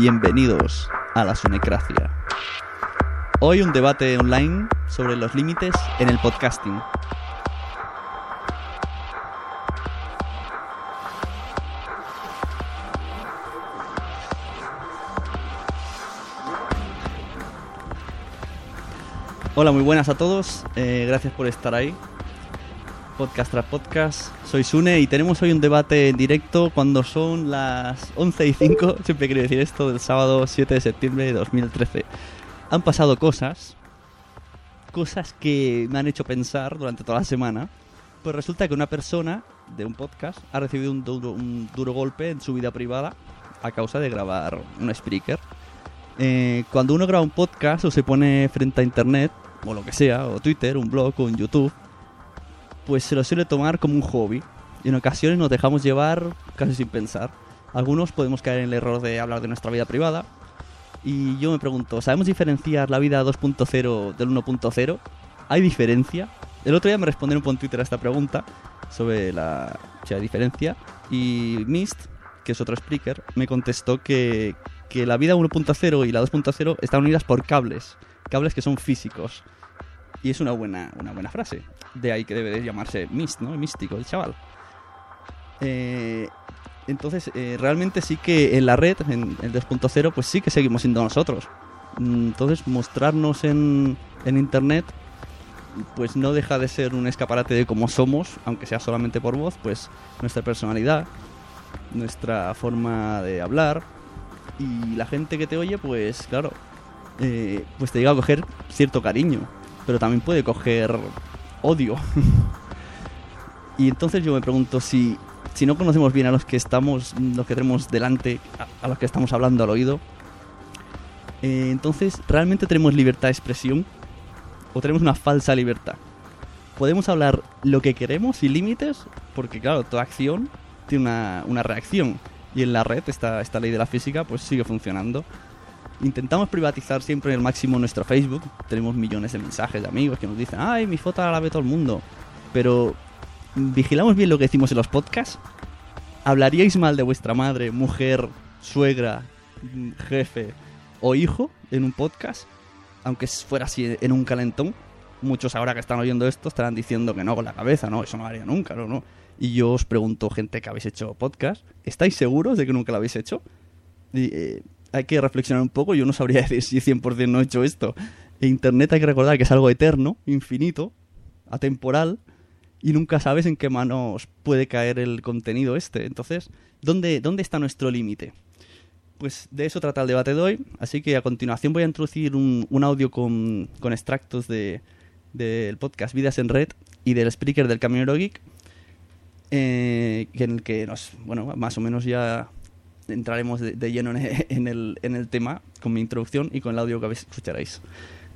Bienvenidos a la Sonecracia. Hoy un debate online sobre los límites en el podcasting. Hola, muy buenas a todos. Eh, gracias por estar ahí. Podcast tras podcast. Soy Sune y tenemos hoy un debate en directo cuando son las 11 y 5. Siempre quiero decir esto del sábado 7 de septiembre de 2013. Han pasado cosas. Cosas que me han hecho pensar durante toda la semana. Pues resulta que una persona de un podcast ha recibido un duro, un duro golpe en su vida privada a causa de grabar un speaker. Eh, cuando uno graba un podcast o se pone frente a internet, o lo que sea, o Twitter, un blog o un YouTube, pues se lo suele tomar como un hobby. Y en ocasiones nos dejamos llevar casi sin pensar. Algunos podemos caer en el error de hablar de nuestra vida privada. Y yo me pregunto, ¿sabemos diferenciar la vida 2.0 del 1.0? ¿Hay diferencia? El otro día me respondieron por Twitter a esta pregunta sobre la, diferencia. Y Mist, que es otro speaker, me contestó que, que la vida 1.0 y la 2.0 están unidas por cables. Cables que son físicos. Y es una buena, una buena frase. De ahí que debe de llamarse Mist, ¿no? Místico, el chaval. Eh, entonces, eh, realmente sí que en la red, en el 2.0, pues sí que seguimos siendo nosotros. Mm, Entonces, mostrarnos en, en Internet, pues no deja de ser un escaparate de cómo somos, aunque sea solamente por voz, pues nuestra personalidad, nuestra forma de hablar. Y la gente que te oye, pues claro, eh, pues te llega a coger cierto cariño, pero también puede coger odio. y entonces yo me pregunto si, si no conocemos bien a los que estamos, los que tenemos delante, a, a los que estamos hablando al oído, eh, entonces realmente tenemos libertad de expresión o tenemos una falsa libertad. Podemos hablar lo que queremos sin límites, porque claro, toda acción tiene una, una reacción. Y en la red, esta, esta ley de la física, pues sigue funcionando. Intentamos privatizar siempre el máximo nuestro Facebook. Tenemos millones de mensajes de amigos que nos dicen, ay, mi foto la ve todo el mundo. Pero, ¿vigilamos bien lo que decimos en los podcasts? ¿Hablaríais mal de vuestra madre, mujer, suegra, jefe o hijo en un podcast? Aunque fuera así en un calentón. Muchos ahora que están oyendo esto estarán diciendo que no con la cabeza, no, eso no lo haría nunca, no, no. Y yo os pregunto, gente que habéis hecho podcast, ¿estáis seguros de que nunca lo habéis hecho? Y, eh, hay que reflexionar un poco. Yo no sabría decir si 100% no he hecho esto. Internet hay que recordar que es algo eterno, infinito, atemporal, y nunca sabes en qué manos puede caer el contenido este. Entonces, ¿dónde, dónde está nuestro límite? Pues de eso trata el debate de hoy. Así que a continuación voy a introducir un, audio con, con extractos de, del podcast Vidas en Red y del speaker del Camionero Geek, eh, en el que nos, bueno, más o menos ya entraremos de, lleno en el, en el, tema con mi introducción y con el audio que escucharéis.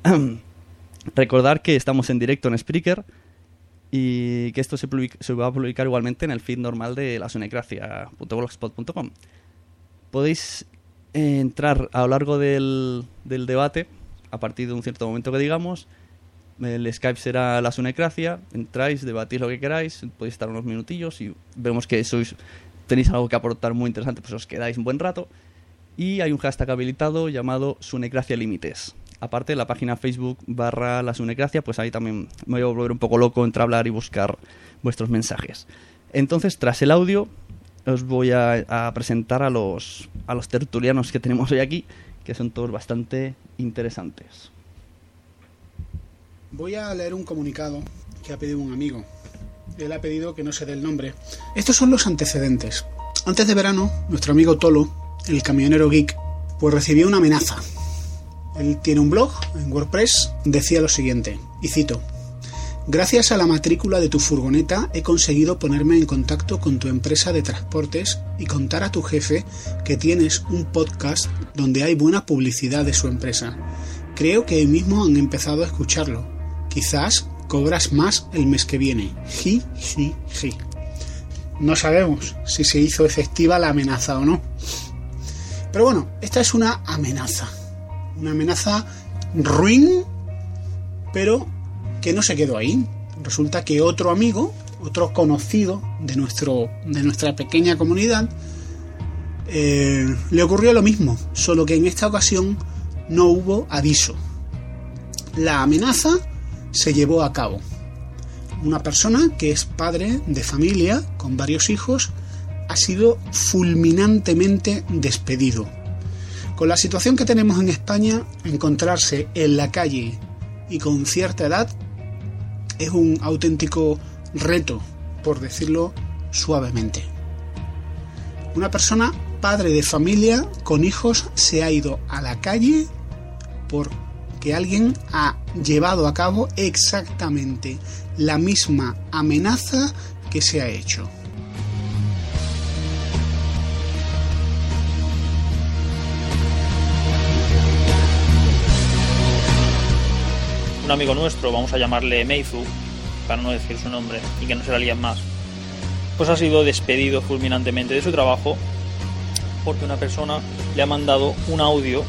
Recordar que estamos en directo en Spreaker y que esto se, se, va a publicar igualmente en el feed normal de la sunecracia.blogspot.com. Podéis eh, entrar a lo largo del, del, debate, a partir de un cierto momento que digamos. El Skype será la Sunecracia, entráis, debatís lo que queráis, podéis estar unos minutillos y vemos que sois tenéis algo que aportar muy interesante, pues os quedáis un buen rato. Y hay un hashtag habilitado llamado Sunecracia Límites. Aparte, la página Facebook barra la Sunecracia, pues ahí también me voy a volver un poco loco entre hablar y buscar vuestros mensajes. Entonces, tras el audio, os voy a, presentar a los, a los tertulianos que tenemos hoy aquí, que son todos bastante interesantes. Voy a leer un comunicado que ha pedido un amigo él ha pedido que no se dé el nombre. Estos son los antecedentes. Antes de verano, nuestro amigo Tolo, el camionero geek, pues recibió una amenaza. Él tiene un blog en WordPress, decía lo siguiente, y cito, Gracias a la matrícula de tu furgoneta he conseguido ponerme en contacto con tu empresa de transportes y contar a tu jefe que tienes un podcast donde hay buena publicidad de su empresa. Creo que hoy mismo han empezado a escucharlo. Quizás cobras más el mes que viene. Ji, ji, ji. No sabemos si se hizo efectiva la amenaza o no. Pero bueno, esta es una amenaza. Una amenaza ruin, pero que no se quedó ahí. Resulta que otro amigo, otro conocido de, nuestro, de nuestra pequeña comunidad, eh, le ocurrió lo mismo, solo que en esta ocasión no hubo aviso. La amenaza se llevó a cabo. Una persona que es padre de familia con varios hijos ha sido fulminantemente despedido. Con la situación que tenemos en España, encontrarse en la calle y con cierta edad es un auténtico reto, por decirlo suavemente. Una persona, padre de familia, con hijos, se ha ido a la calle por que alguien ha llevado a cabo exactamente la misma amenaza que se ha hecho. Un amigo nuestro, vamos a llamarle Meizu, para no decir su nombre y que no se la líen más, pues ha sido despedido fulminantemente de su trabajo porque una persona le ha mandado un audio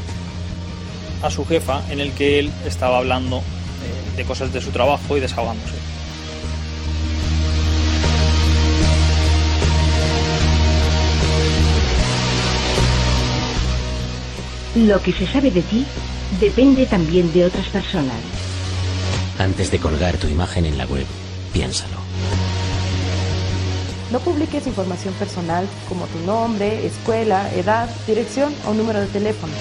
a su jefa en el que él estaba hablando eh, de cosas de su trabajo y desahogándose. Lo que se sabe de ti depende también de otras personas. Antes de colgar tu imagen en la web, piénsalo. No publiques información personal como tu nombre, escuela, edad, dirección o número de teléfono.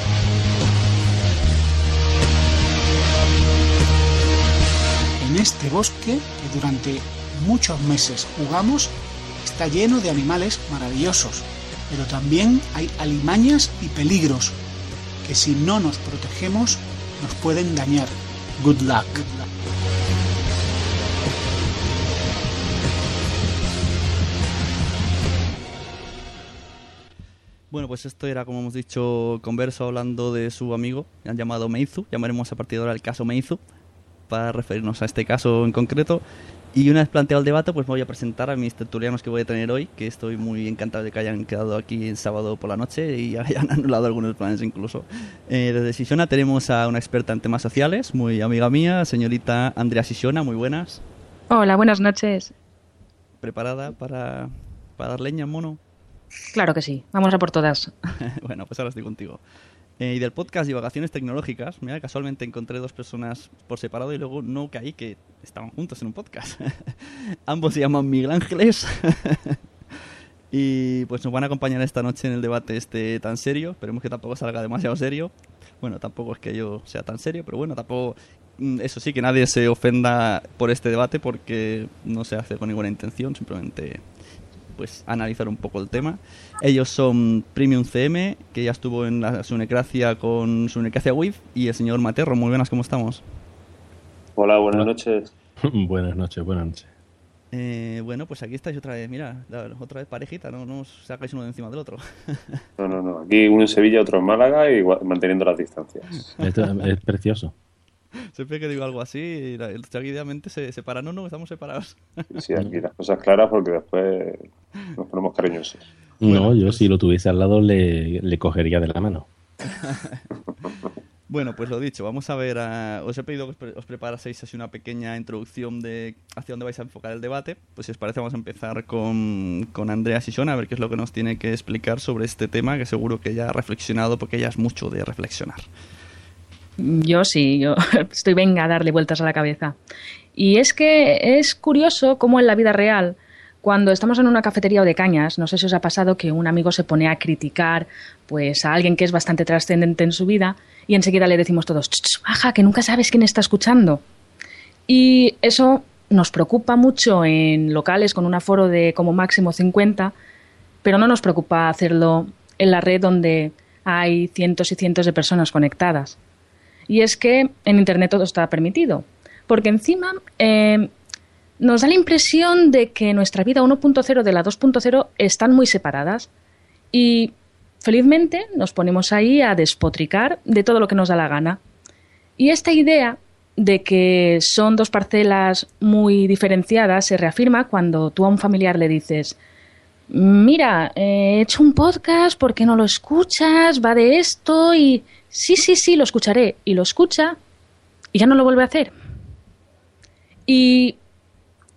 En este bosque que durante muchos meses jugamos está lleno de animales maravillosos, pero también hay alimañas y peligros que si no nos protegemos nos pueden dañar. Good luck. Bueno, pues esto era, como hemos dicho, converso hablando de su amigo, han llamado Meizu, llamaremos a partir de ahora el caso Meizu, para referirnos a este caso en concreto. Y una vez planteado el debate, pues me voy a presentar a mis tertulianos que voy a tener hoy, que estoy muy encantado de que hayan quedado aquí el sábado por la noche y hayan anulado algunos planes incluso. Eh, desde Sisiona tenemos a una experta en temas sociales, muy amiga mía, señorita Andrea Sisiona, muy buenas. Hola, buenas noches. ¿Preparada para, para dar leña, mono? Claro que sí, vamos a por todas. bueno, pues ahora estoy contigo. Eh, y del podcast Divagaciones Tecnológicas, mira, casualmente encontré dos personas por separado y luego no caí que estaban juntos en un podcast. Ambos se llaman Miguel Ángeles. y pues nos van a acompañar esta noche en el debate este tan serio. Esperemos que tampoco salga demasiado serio. Bueno, tampoco es que yo sea tan serio, pero bueno, tampoco... Mm, eso sí, que nadie se ofenda por este debate porque no se hace con ninguna intención, simplemente pues analizar un poco el tema. Ellos son Premium CM, que ya estuvo en la Sunecracia con Sunecracia Wave, y el señor Materro. Muy buenas, ¿cómo estamos? Hola, buenas noches. buenas noches, buenas noches. Eh, bueno, pues aquí estáis otra vez, mira, otra vez parejita, no, no os sacáis uno de encima del otro. no, no, no, aquí uno en Sevilla, otro en Málaga y manteniendo las distancias. Esto es precioso. Siempre que digo algo así, seguidamente se separa. No, no, estamos separados. Sí, aquí las cosas claras porque después nos ponemos cariñosos. No, yo si lo tuviese al lado le, le cogería de la mano. Bueno, pues lo dicho, vamos a ver. os he pedido que os preparaseis así una pequeña introducción de hacia dónde vais a enfocar el debate. Pues si os parece, vamos a empezar con, con Andrea Sisona, a ver qué es lo que nos tiene que explicar sobre este tema, que seguro que ya ha reflexionado, porque ella es mucho de reflexionar. Yo sí, yo estoy venga a darle vueltas a la cabeza. Y es que es curioso cómo en la vida real cuando estamos en una cafetería o de cañas, no sé si os ha pasado que un amigo se pone a criticar pues a alguien que es bastante trascendente en su vida y enseguida le decimos todos, baja, que nunca sabes quién está escuchando. Y eso nos preocupa mucho en locales con un aforo de como máximo 50, pero no nos preocupa hacerlo en la red donde hay cientos y cientos de personas conectadas. Y es que en Internet todo está permitido, porque encima eh, nos da la impresión de que nuestra vida 1.0 de la 2.0 están muy separadas y felizmente nos ponemos ahí a despotricar de todo lo que nos da la gana. Y esta idea de que son dos parcelas muy diferenciadas se reafirma cuando tú a un familiar le dices mira, he hecho un podcast, ¿por qué no lo escuchas? Va de esto y sí, sí, sí, lo escucharé. Y lo escucha y ya no lo vuelve a hacer. Y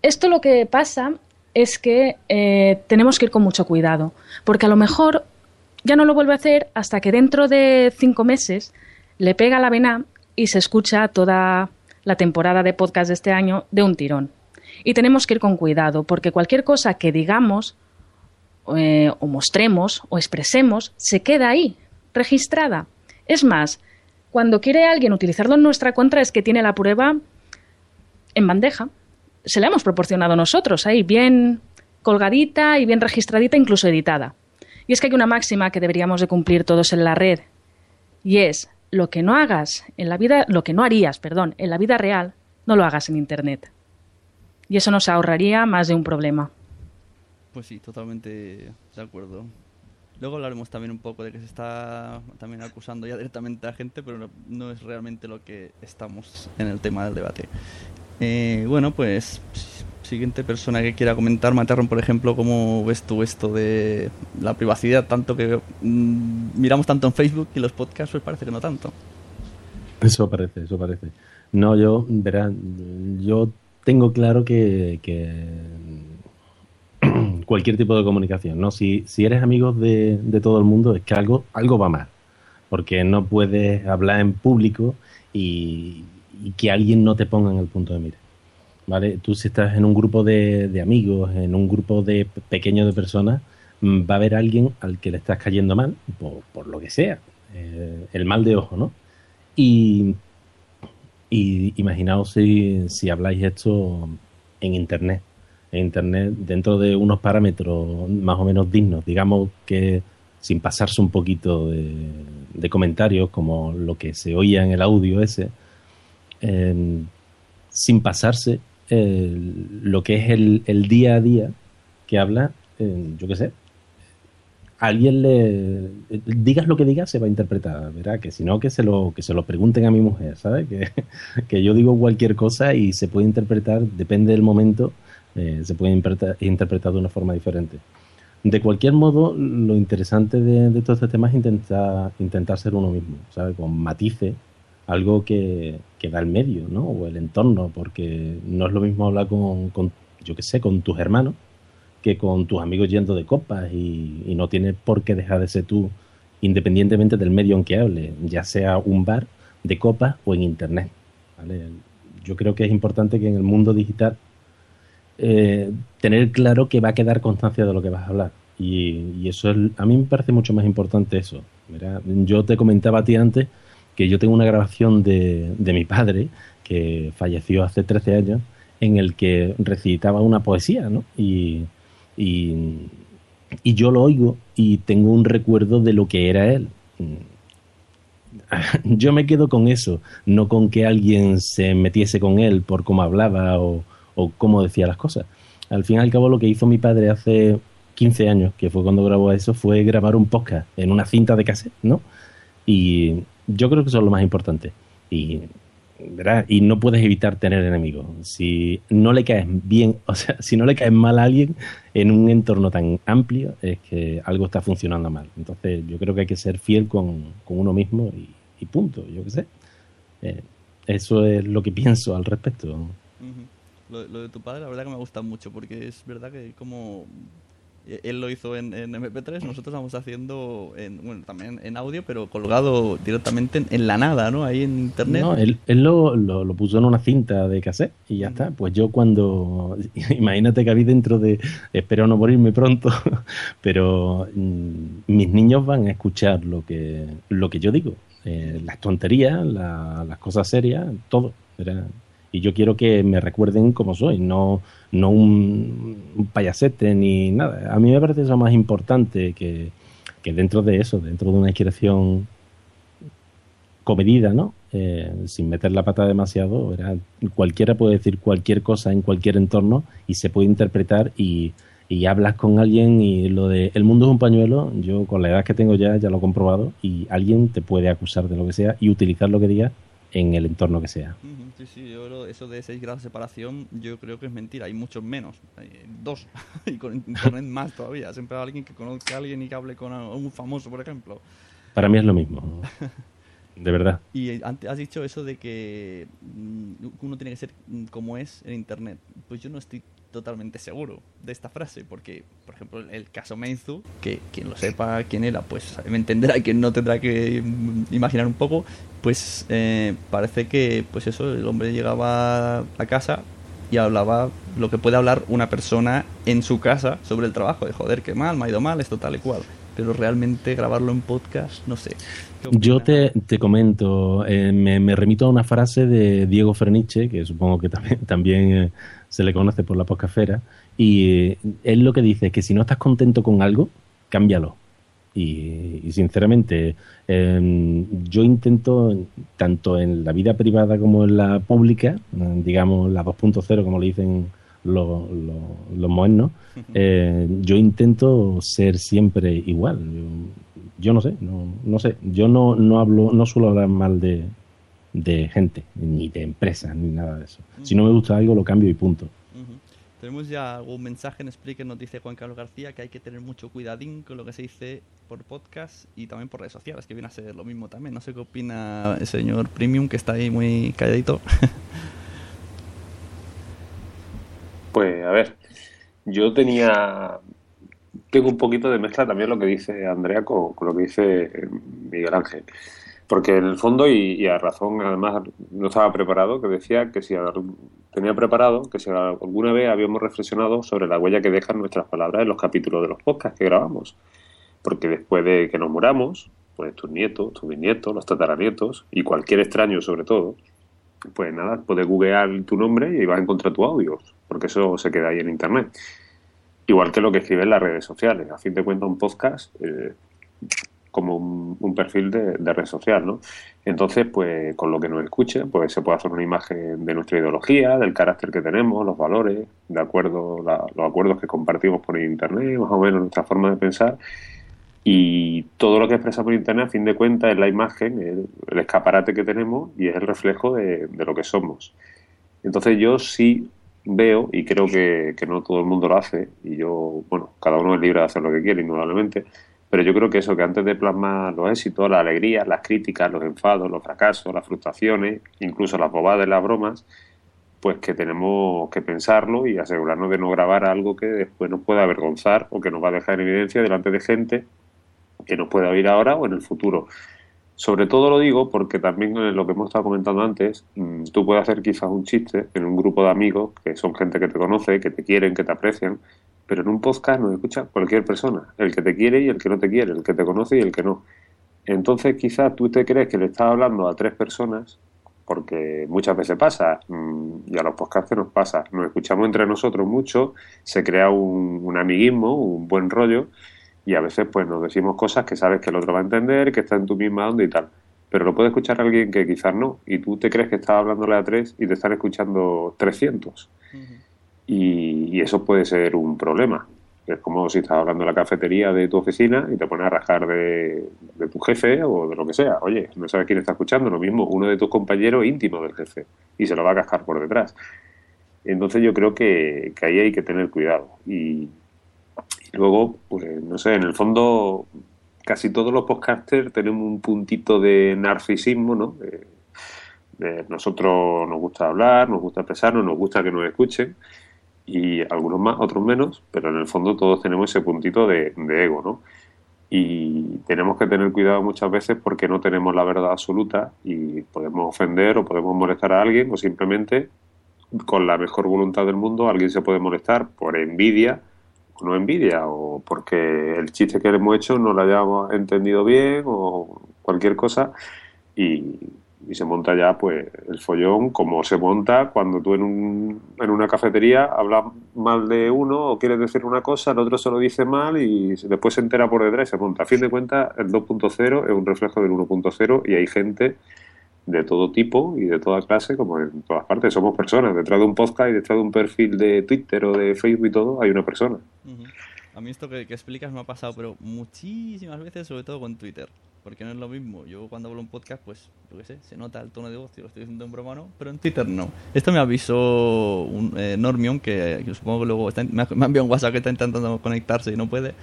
esto lo que pasa es que eh, tenemos que ir con mucho cuidado, porque a lo mejor ya no lo vuelve a hacer hasta que dentro de cinco meses le pega la vena y se escucha toda la temporada de podcast de este año de un tirón. Y tenemos que ir con cuidado, porque cualquier cosa que digamos eh, o mostremos o expresemos se queda ahí, registrada. Es más, cuando quiere alguien utilizarlo en nuestra contra es que tiene la prueba en bandeja se la hemos proporcionado nosotros, ahí bien colgadita y bien registradita, incluso editada. Y es que hay una máxima que deberíamos de cumplir todos en la red, y es lo que no hagas en la vida, lo que no harías, perdón, en la vida real, no lo hagas en internet. Y eso nos ahorraría más de un problema. Pues sí, totalmente de acuerdo. Luego hablaremos también un poco de que se está también acusando ya directamente a gente, pero no es realmente lo que estamos en el tema del debate. Eh, bueno, pues siguiente persona que quiera comentar, Matarron, por ejemplo, ¿cómo ves tú esto de la privacidad? Tanto que mm, miramos tanto en Facebook y los podcasts, pues parece que no tanto. Eso parece, eso parece. No, yo, verán, yo tengo claro que, cualquier tipo de comunicación, ¿no? Si, si eres amigo de, todo el mundo, es que algo, algo va mal. Porque no puedes hablar en público y, que alguien no te ponga en el punto de mira. ¿Vale? Tú si estás en un grupo de, amigos, en un grupo de pequeño de personas, mm, va a haber alguien al que le estás cayendo mal, por, lo que sea, eh, el mal de ojo, ¿no? Y, y imaginaos si, si habláis esto en Internet, en Internet dentro de unos parámetros más o menos dignos, digamos que sin pasarse un poquito de, comentarios como lo que se oía en el audio ese, sin pasarse lo que es el, día a día que habla, yo qué sé, alguien le digas lo que digas se va a interpretar, ¿verdad? Que si no que se lo que se lo pregunten a mi mujer, ¿sabes? Que, yo digo cualquier cosa y se puede interpretar, depende del momento, eh, se puede interpretar, de una forma diferente. De cualquier modo, lo interesante de, de todo este tema es intentar, intentar ser uno mismo, ¿sabes? Con matices algo que, que, da el medio, ¿no? O el entorno, porque no es lo mismo hablar con, yo qué sé, con tus hermanos que con tus amigos yendo de copas y, no tienes por qué dejar de ser tú independientemente del medio en que hable, ya sea un bar de copas o en internet. Yo creo que es importante que en el mundo digital eh, tener claro que va a quedar constancia de lo que vas a hablar. Y, y eso es, a mí me parece mucho más importante eso. Mira, yo te comentaba a ti antes que yo tengo una grabación de, de mi padre, que falleció hace 13 años, en el que recitaba una poesía, ¿no? Y, y, yo lo oigo y tengo un recuerdo de lo que era él. yo me quedo con eso, no con que alguien se metiese con él por cómo hablaba o, o cómo decía las cosas. Al fin y al cabo lo que hizo mi padre hace 15 años, que fue cuando grabó eso, fue grabar un podcast en una cinta de cassette, ¿no? Y yo creo que eso es lo más importante. Y, ¿verdad? y no puedes evitar tener enemigos. Si no le caes bien, o sea, si no le caes mal a alguien en un entorno tan amplio, es que algo está funcionando mal. Entonces, yo creo que hay que ser fiel con, con uno mismo y, punto, yo qué sé. Eh, eso es lo que pienso al respecto. Lo, lo, de tu padre, la verdad que me gusta mucho, porque es verdad que como eh, él lo hizo en, MP3, nosotros estamos haciendo en, bueno, también en audio, pero colgado directamente en, la nada, ¿no? Ahí en internet. No, él, él lo, lo, puso en una cinta de cassette y ya está. Pues yo cuando, imagínate que había dentro de, espero no morirme pronto, pero mm, mis niños van a escuchar lo que, lo que yo digo. Eh, las tonterías, las cosas serias, todo. Y yo quiero que me recuerden como soy, no, no un, payasete ni nada. A mí me parece eso más importante que, dentro de eso, dentro de una inspiración comedida, ¿no? Eh, sin meter la pata demasiado, cualquiera puede decir cualquier cosa en cualquier entorno y se puede interpretar y, y hablas con alguien y lo de el mundo es un pañuelo, yo con la edad que tengo ya ya lo he comprobado y alguien te puede acusar de lo que sea y utilizar lo que diga en el entorno que sea. Sí, sí, yo eso de 6 grados de separación yo creo que es mentira, hay muchos menos, hay dos, y con internet más todavía, siempre hay alguien que conozca a alguien y que hable con un famoso, por ejemplo. Para mí es lo mismo, de verdad. Y has dicho eso de que mm, uno tiene que ser como es en internet, pues yo no estoy totalmente seguro de esta frase, porque, por ejemplo, el caso Meizu, que quien lo sepa quién era, pues me entenderá quien no tendrá que mm, imaginar un poco, pues eh, parece que, pues eso, el hombre llegaba a casa y hablaba lo que puede hablar una persona en su casa sobre el trabajo, de joder, qué mal, me ha ido mal, esto tal y cual. Pero realmente grabarlo en podcast, no sé. Yo te, te comento, eh, me, remito a una frase de Diego Ferniche, que supongo que también, también eh, se le conoce por la poscafera, y él lo que dice es que si no estás contento con algo, cámbialo. Y, sinceramente, em, yo intento, tanto en la vida privada como en la pública, digamos la 2.0, como le dicen los, los, modernos, eh, yo intento ser siempre igual. Yo, no sé, no, no sé, yo no, no hablo, no suelo hablar mal de, de gente, ni de empresas, ni nada de eso. Si no me gusta algo, lo cambio y punto. Tenemos ya un mensaje en Spreaker, nos dice Juan Carlos García que hay que tener mucho cuidadín con lo que se dice por podcast y también por redes sociales, que viene a ser lo mismo también. No sé qué opina el señor Premium, que está ahí muy calladito. Pues a ver, yo tenía. Tengo un poquito de mezcla también lo que dice Andrea con lo que dice Miguel Ángel. Porque en el fondo, y, a razón, además, no estaba preparado, que decía que si tenía preparado que si alguna vez habíamos reflexionado sobre la huella que dejan nuestras palabras en los capítulos de los podcasts que grabamos. Porque después de que nos muramos, pues tus nietos, tus bisnietos, los tataranietos y cualquier extraño sobre todo, pues nada, puedes googlear tu nombre y vas a encontrar tu audio, porque eso se queda ahí en internet. Igual que lo que escribes en las redes sociales. A fin de cuentas, un podcast eh, como un, perfil de, red social, ¿no? Entonces, pues con lo que nos escuche, pues se puede hacer una imagen de nuestra ideología, del carácter que tenemos, los valores, de acuerdo, los acuerdos que compartimos por internet, más o menos nuestra forma de pensar. Y todo lo que expresamos por internet, a fin de cuentas, es la imagen, el, escaparate que tenemos y es el reflejo de, lo que somos. Entonces yo sí veo, y creo que, que, no todo el mundo lo hace, y yo, bueno, cada uno es libre de hacer lo que quiere, indudablemente, pero yo creo que eso, que antes de plasmar los éxitos, la alegría, las críticas, los enfados, los fracasos, las frustraciones, incluso las bobadas y las bromas, pues que tenemos que pensarlo y asegurarnos de no grabar algo que después nos pueda avergonzar o que nos va a dejar en evidencia delante de gente que nos pueda oír ahora o en el futuro. Sobre todo lo digo porque también en lo que hemos estado comentando antes, mm, tú puedes hacer quizás un chiste en un grupo de amigos que son gente que te conoce, que te quieren, que te aprecian, pero en un podcast nos escucha cualquier persona, el que te quiere y el que no te quiere, el que te conoce y el que no. Entonces quizás tú te crees que le estás hablando a tres personas, porque muchas veces pasa, mm, y a los podcasts nos pasa, nos escuchamos entre nosotros mucho, se crea un, un amiguismo, un buen rollo, y a veces pues nos decimos cosas que sabes que el otro va a entender, que está en tu misma onda y tal. pero lo puede escuchar alguien que quizás no. Y tú te crees que estás hablándole a tres y te están escuchando 300. Y, y, eso puede ser un problema. Es como si estás hablando en la cafetería de tu oficina y te pones a rajar de, tu jefe o de lo que sea. Oye, no sabes quién está escuchando. Lo mismo, uno de tus compañeros íntimo del jefe y se lo va a cascar por detrás. Entonces yo creo que, ahí hay que tener cuidado. Y, luego, pues no sé, en el fondo casi todos los podcasters tenemos un puntito de narcisismo, ¿no? nosotros nos gusta hablar, nos gusta expresarnos, nos gusta que nos escuchen y algunos más, otros menos, pero en el fondo todos tenemos ese puntito de, ego, ¿no? Y tenemos que tener cuidado muchas veces porque no tenemos la verdad absoluta y podemos ofender o podemos molestar a alguien o simplemente con la mejor voluntad del mundo alguien se puede molestar por envidia o no envidia o porque el chiste que le hemos hecho no lo hayamos entendido bien o cualquier cosa y y se monta ya pues el follón como se monta cuando tú en, un, en una cafetería hablas mal de uno o quieres decir una cosa, el otro se lo dice mal y después se entera por detrás y se monta. A fin de cuentas, el 2.0 es un reflejo del 1.0 y hay gente de todo tipo y de toda clase, como en todas partes. Somos personas. Detrás de un podcast y detrás de un perfil de Twitter o de Facebook y todo, hay una persona. A mí esto que, explicas me ha pasado, pero muchísimas veces, sobre todo con Twitter porque no es lo mismo. Yo cuando hablo en podcast, pues, yo qué sé, se nota el tono de voz, y lo estoy diciendo en broma, ¿no? Pero en Twitter no. Esto me avisó un, eh, Normion, que, supongo que luego me, ha, enviado un WhatsApp que está intentando conectarse y no puede.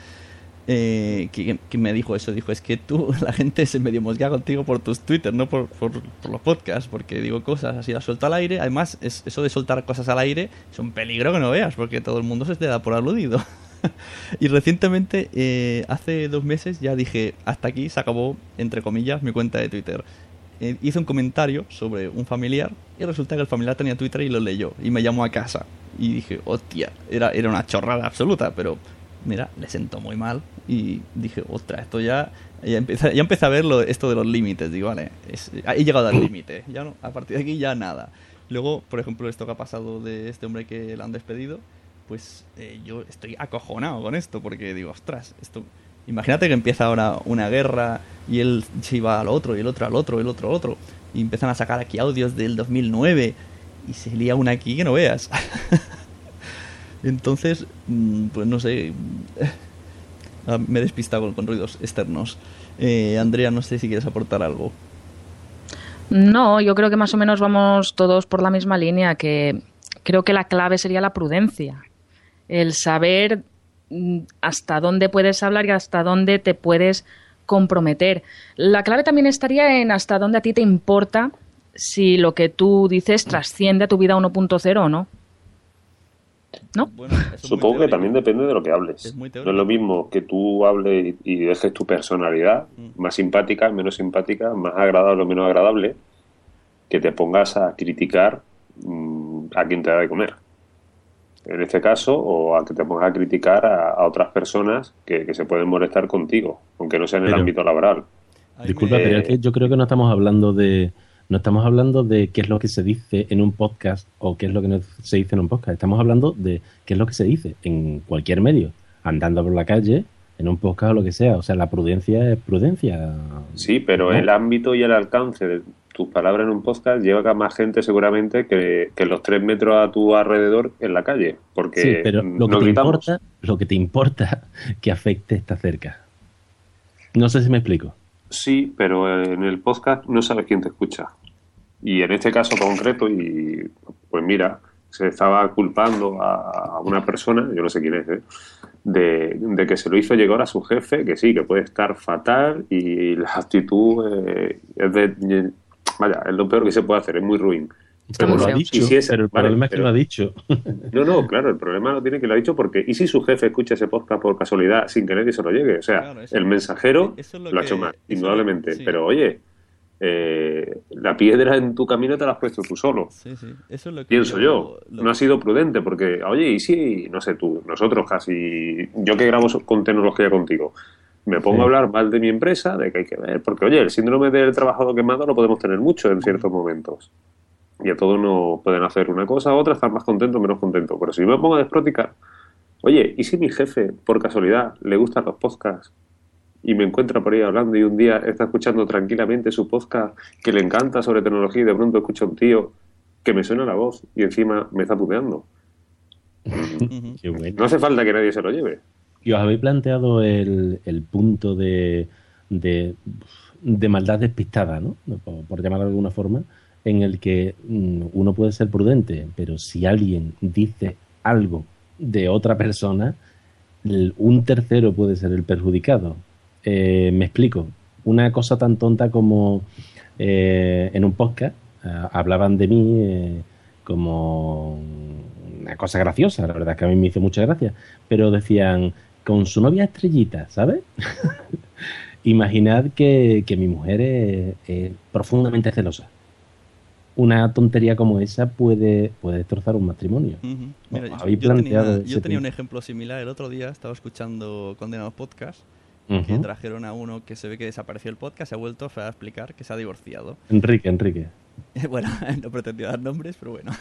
Eh, que, me dijo eso, dijo, es que tú, la gente se medio mosquea contigo por tus Twitter, no por, por, los podcasts, porque digo cosas así, las suelto al aire, además es, eso de soltar cosas al aire es un peligro que no veas, porque todo el mundo se te da por aludido. y recientemente, eh, hace dos meses, ya dije, hasta aquí se acabó, entre comillas, mi cuenta de Twitter. Eh, hice un comentario sobre un familiar y resulta que el familiar tenía Twitter y lo leyó y me llamó a casa. Y dije, hostia, era, era una chorrada absoluta, pero mira, le sentó muy mal y dije, ostras, esto ya... Ya empecé, ya empecé a ver esto de los límites, digo, vale, he llegado al límite, ya no, a partir de aquí ya nada. Luego, por ejemplo, esto que ha pasado de este hombre que le han despedido, pues eh, yo estoy acojonado con esto, porque digo, ostras, esto... Imagínate que empieza ahora una guerra y él se iba al otro, y el otro al otro, y el otro al otro, y empiezan a sacar aquí audios del 2009, y se lía una aquí que no veas. Entonces, mm, pues no sé, ah, me he despistado con, ruidos externos. Eh, Andrea, no sé si quieres aportar algo. No, yo creo que más o menos vamos todos por la misma línea, que creo que la clave sería la prudencia el saber mm, hasta dónde puedes hablar y hasta dónde te puedes comprometer. La clave también estaría en hasta dónde a ti te importa si lo que tú dices trasciende a tu vida 1.0 o no. ¿No? Supongo que también depende de lo que hables. no es lo mismo que tú hables y dejes tu personalidad mm. más simpática, menos simpática, más agradable o menos agradable, que te pongas a criticar mm, a quien te da de comer en este caso, o a que te pongas a criticar a, otras personas que, se pueden molestar contigo, aunque no sea en el ámbito laboral. Disculpa, pero es que yo creo que no estamos hablando de no estamos hablando de qué es lo que se dice en un podcast o qué es lo que no se dice en un podcast. Estamos hablando de qué es lo que se dice en cualquier medio, andando por la calle, en un podcast o lo que sea. O sea, la prudencia es prudencia. Sí, pero el ámbito y el alcance de tus palabras en un podcast lleva a más gente seguramente que, los tres metros a tu alrededor en la calle. Porque sí, pero lo que, te importa, lo que te importa que afecte está cerca. No sé si me explico. Sí, pero en el podcast no sabes quién te escucha. Y en este caso concreto, y pues mira, se estaba culpando a una persona, yo no sé quién es, ¿eh? de, que se lo hizo llegar a su jefe, que sí, que puede estar fatal y la actitud eh, es de... Vaya, es lo peor que se puede hacer, es muy ruin. Pero, lo ha dicho, pero el problema es que lo ha dicho. No, no, claro, el problema lo tiene que lo ha dicho porque ¿y si su jefe escucha ese podcast por casualidad sin que nadie se lo llegue? O sea, el mensajero lo, ha hecho mal, indudablemente. Pero oye, eh, la piedra en tu camino te la has puesto tú solo. Pienso yo, No ha sido prudente porque, oye, y si, no sé tú, nosotros casi, yo que grabo con tecnología contigo, me pongo a hablar mal de mi empresa, de que hay que ver, porque, oye, el síndrome del trabajador quemado lo podemos tener mucho en ciertos momentos. Y a todos nos pueden hacer una cosa u otra, estar más contentos o menos contentos. Pero si yo me pongo a desproticar, oye, ¿y si mi jefe, por casualidad, le gustan los podcasts y me encuentra por ahí hablando y un día está escuchando tranquilamente su podcast que le encanta sobre tecnología y de pronto escucha un tío que me suena la voz y encima me está puteando. Qué bueno. No hace falta que nadie se lo lleve. ¿Y os habéis planteado el, el punto de, de, de maldad despistada, ¿no? Por, por llamarlo de alguna forma, en el que mm, uno puede ser prudente, pero si alguien dice algo de otra persona, un tercero puede ser el perjudicado. Eh, me explico. Una cosa tan tonta como eh, en un podcast ah, hablaban de mí eh, como una cosa graciosa, la verdad es que a mí me hizo mucha gracia, pero decían con su novia estrellita, ¿sabes? Imaginad que, que mi mujer es, es profundamente celosa. Una tontería como esa puede, puede destrozar un matrimonio. Ujú. Mira, ¿Os yo- tenía, yo un ejemplo similar. El otro día estaba escuchando Condenados Podcast que trajeron a uno que se ve que desapareció el podcast, se ha vuelto a explicar que se ha divorciado. Enrique, Enrique. bueno, no pretendía dar nombres, pero bueno.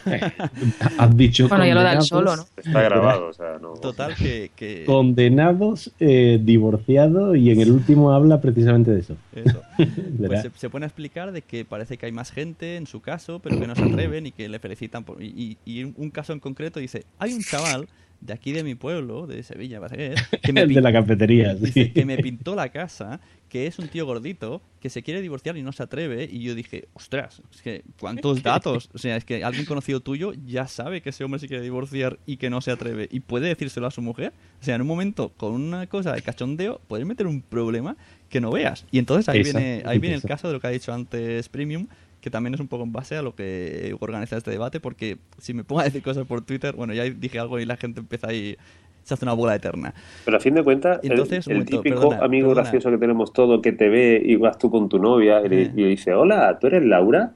Has dicho Bueno, ya lo da él condenados- solo, ¿no? Está grabado, o sea, no. Total, que. que Condenados, eh, divorciados, y en el último habla precisamente de eso. eso. Pues se, se pone a explicar de que parece que hay más gente en su caso, pero que no se atreven y que le felicitan. Por, y, y- y un caso en concreto dice: hay un chaval de aquí de mi pueblo, de Sevilla, parece que es, que me el de la cafetería. sí. Dice que me pintó la casa, que es un tío gordito, que se quiere divorciar y no se atreve. Y yo dije, ostras, es que cuántos datos. O sea, es que alguien conocido tuyo ya sabe que ese hombre se quiere divorciar y que no se atreve. Y puede decírselo a su mujer. O sea, en un momento, con una cosa de cachondeo, puedes meter un problema que no veas. Y entonces ahí viene, ahí viene el caso de lo que ha dicho antes Premium, que también es un poco en base a lo que organiza este debate, porque si me pongo a decir cosas por Twitter, bueno, ya dije algo y la gente empieza ahí, se hace una bola eterna. Pero a fin de cuentas, Entonces, el, típico perdona, amigo perdona. gracioso que tenemos todos que te ve y vas tú con tu novia y, le, Eh. y le dice, hola, ¿tú eres Laura?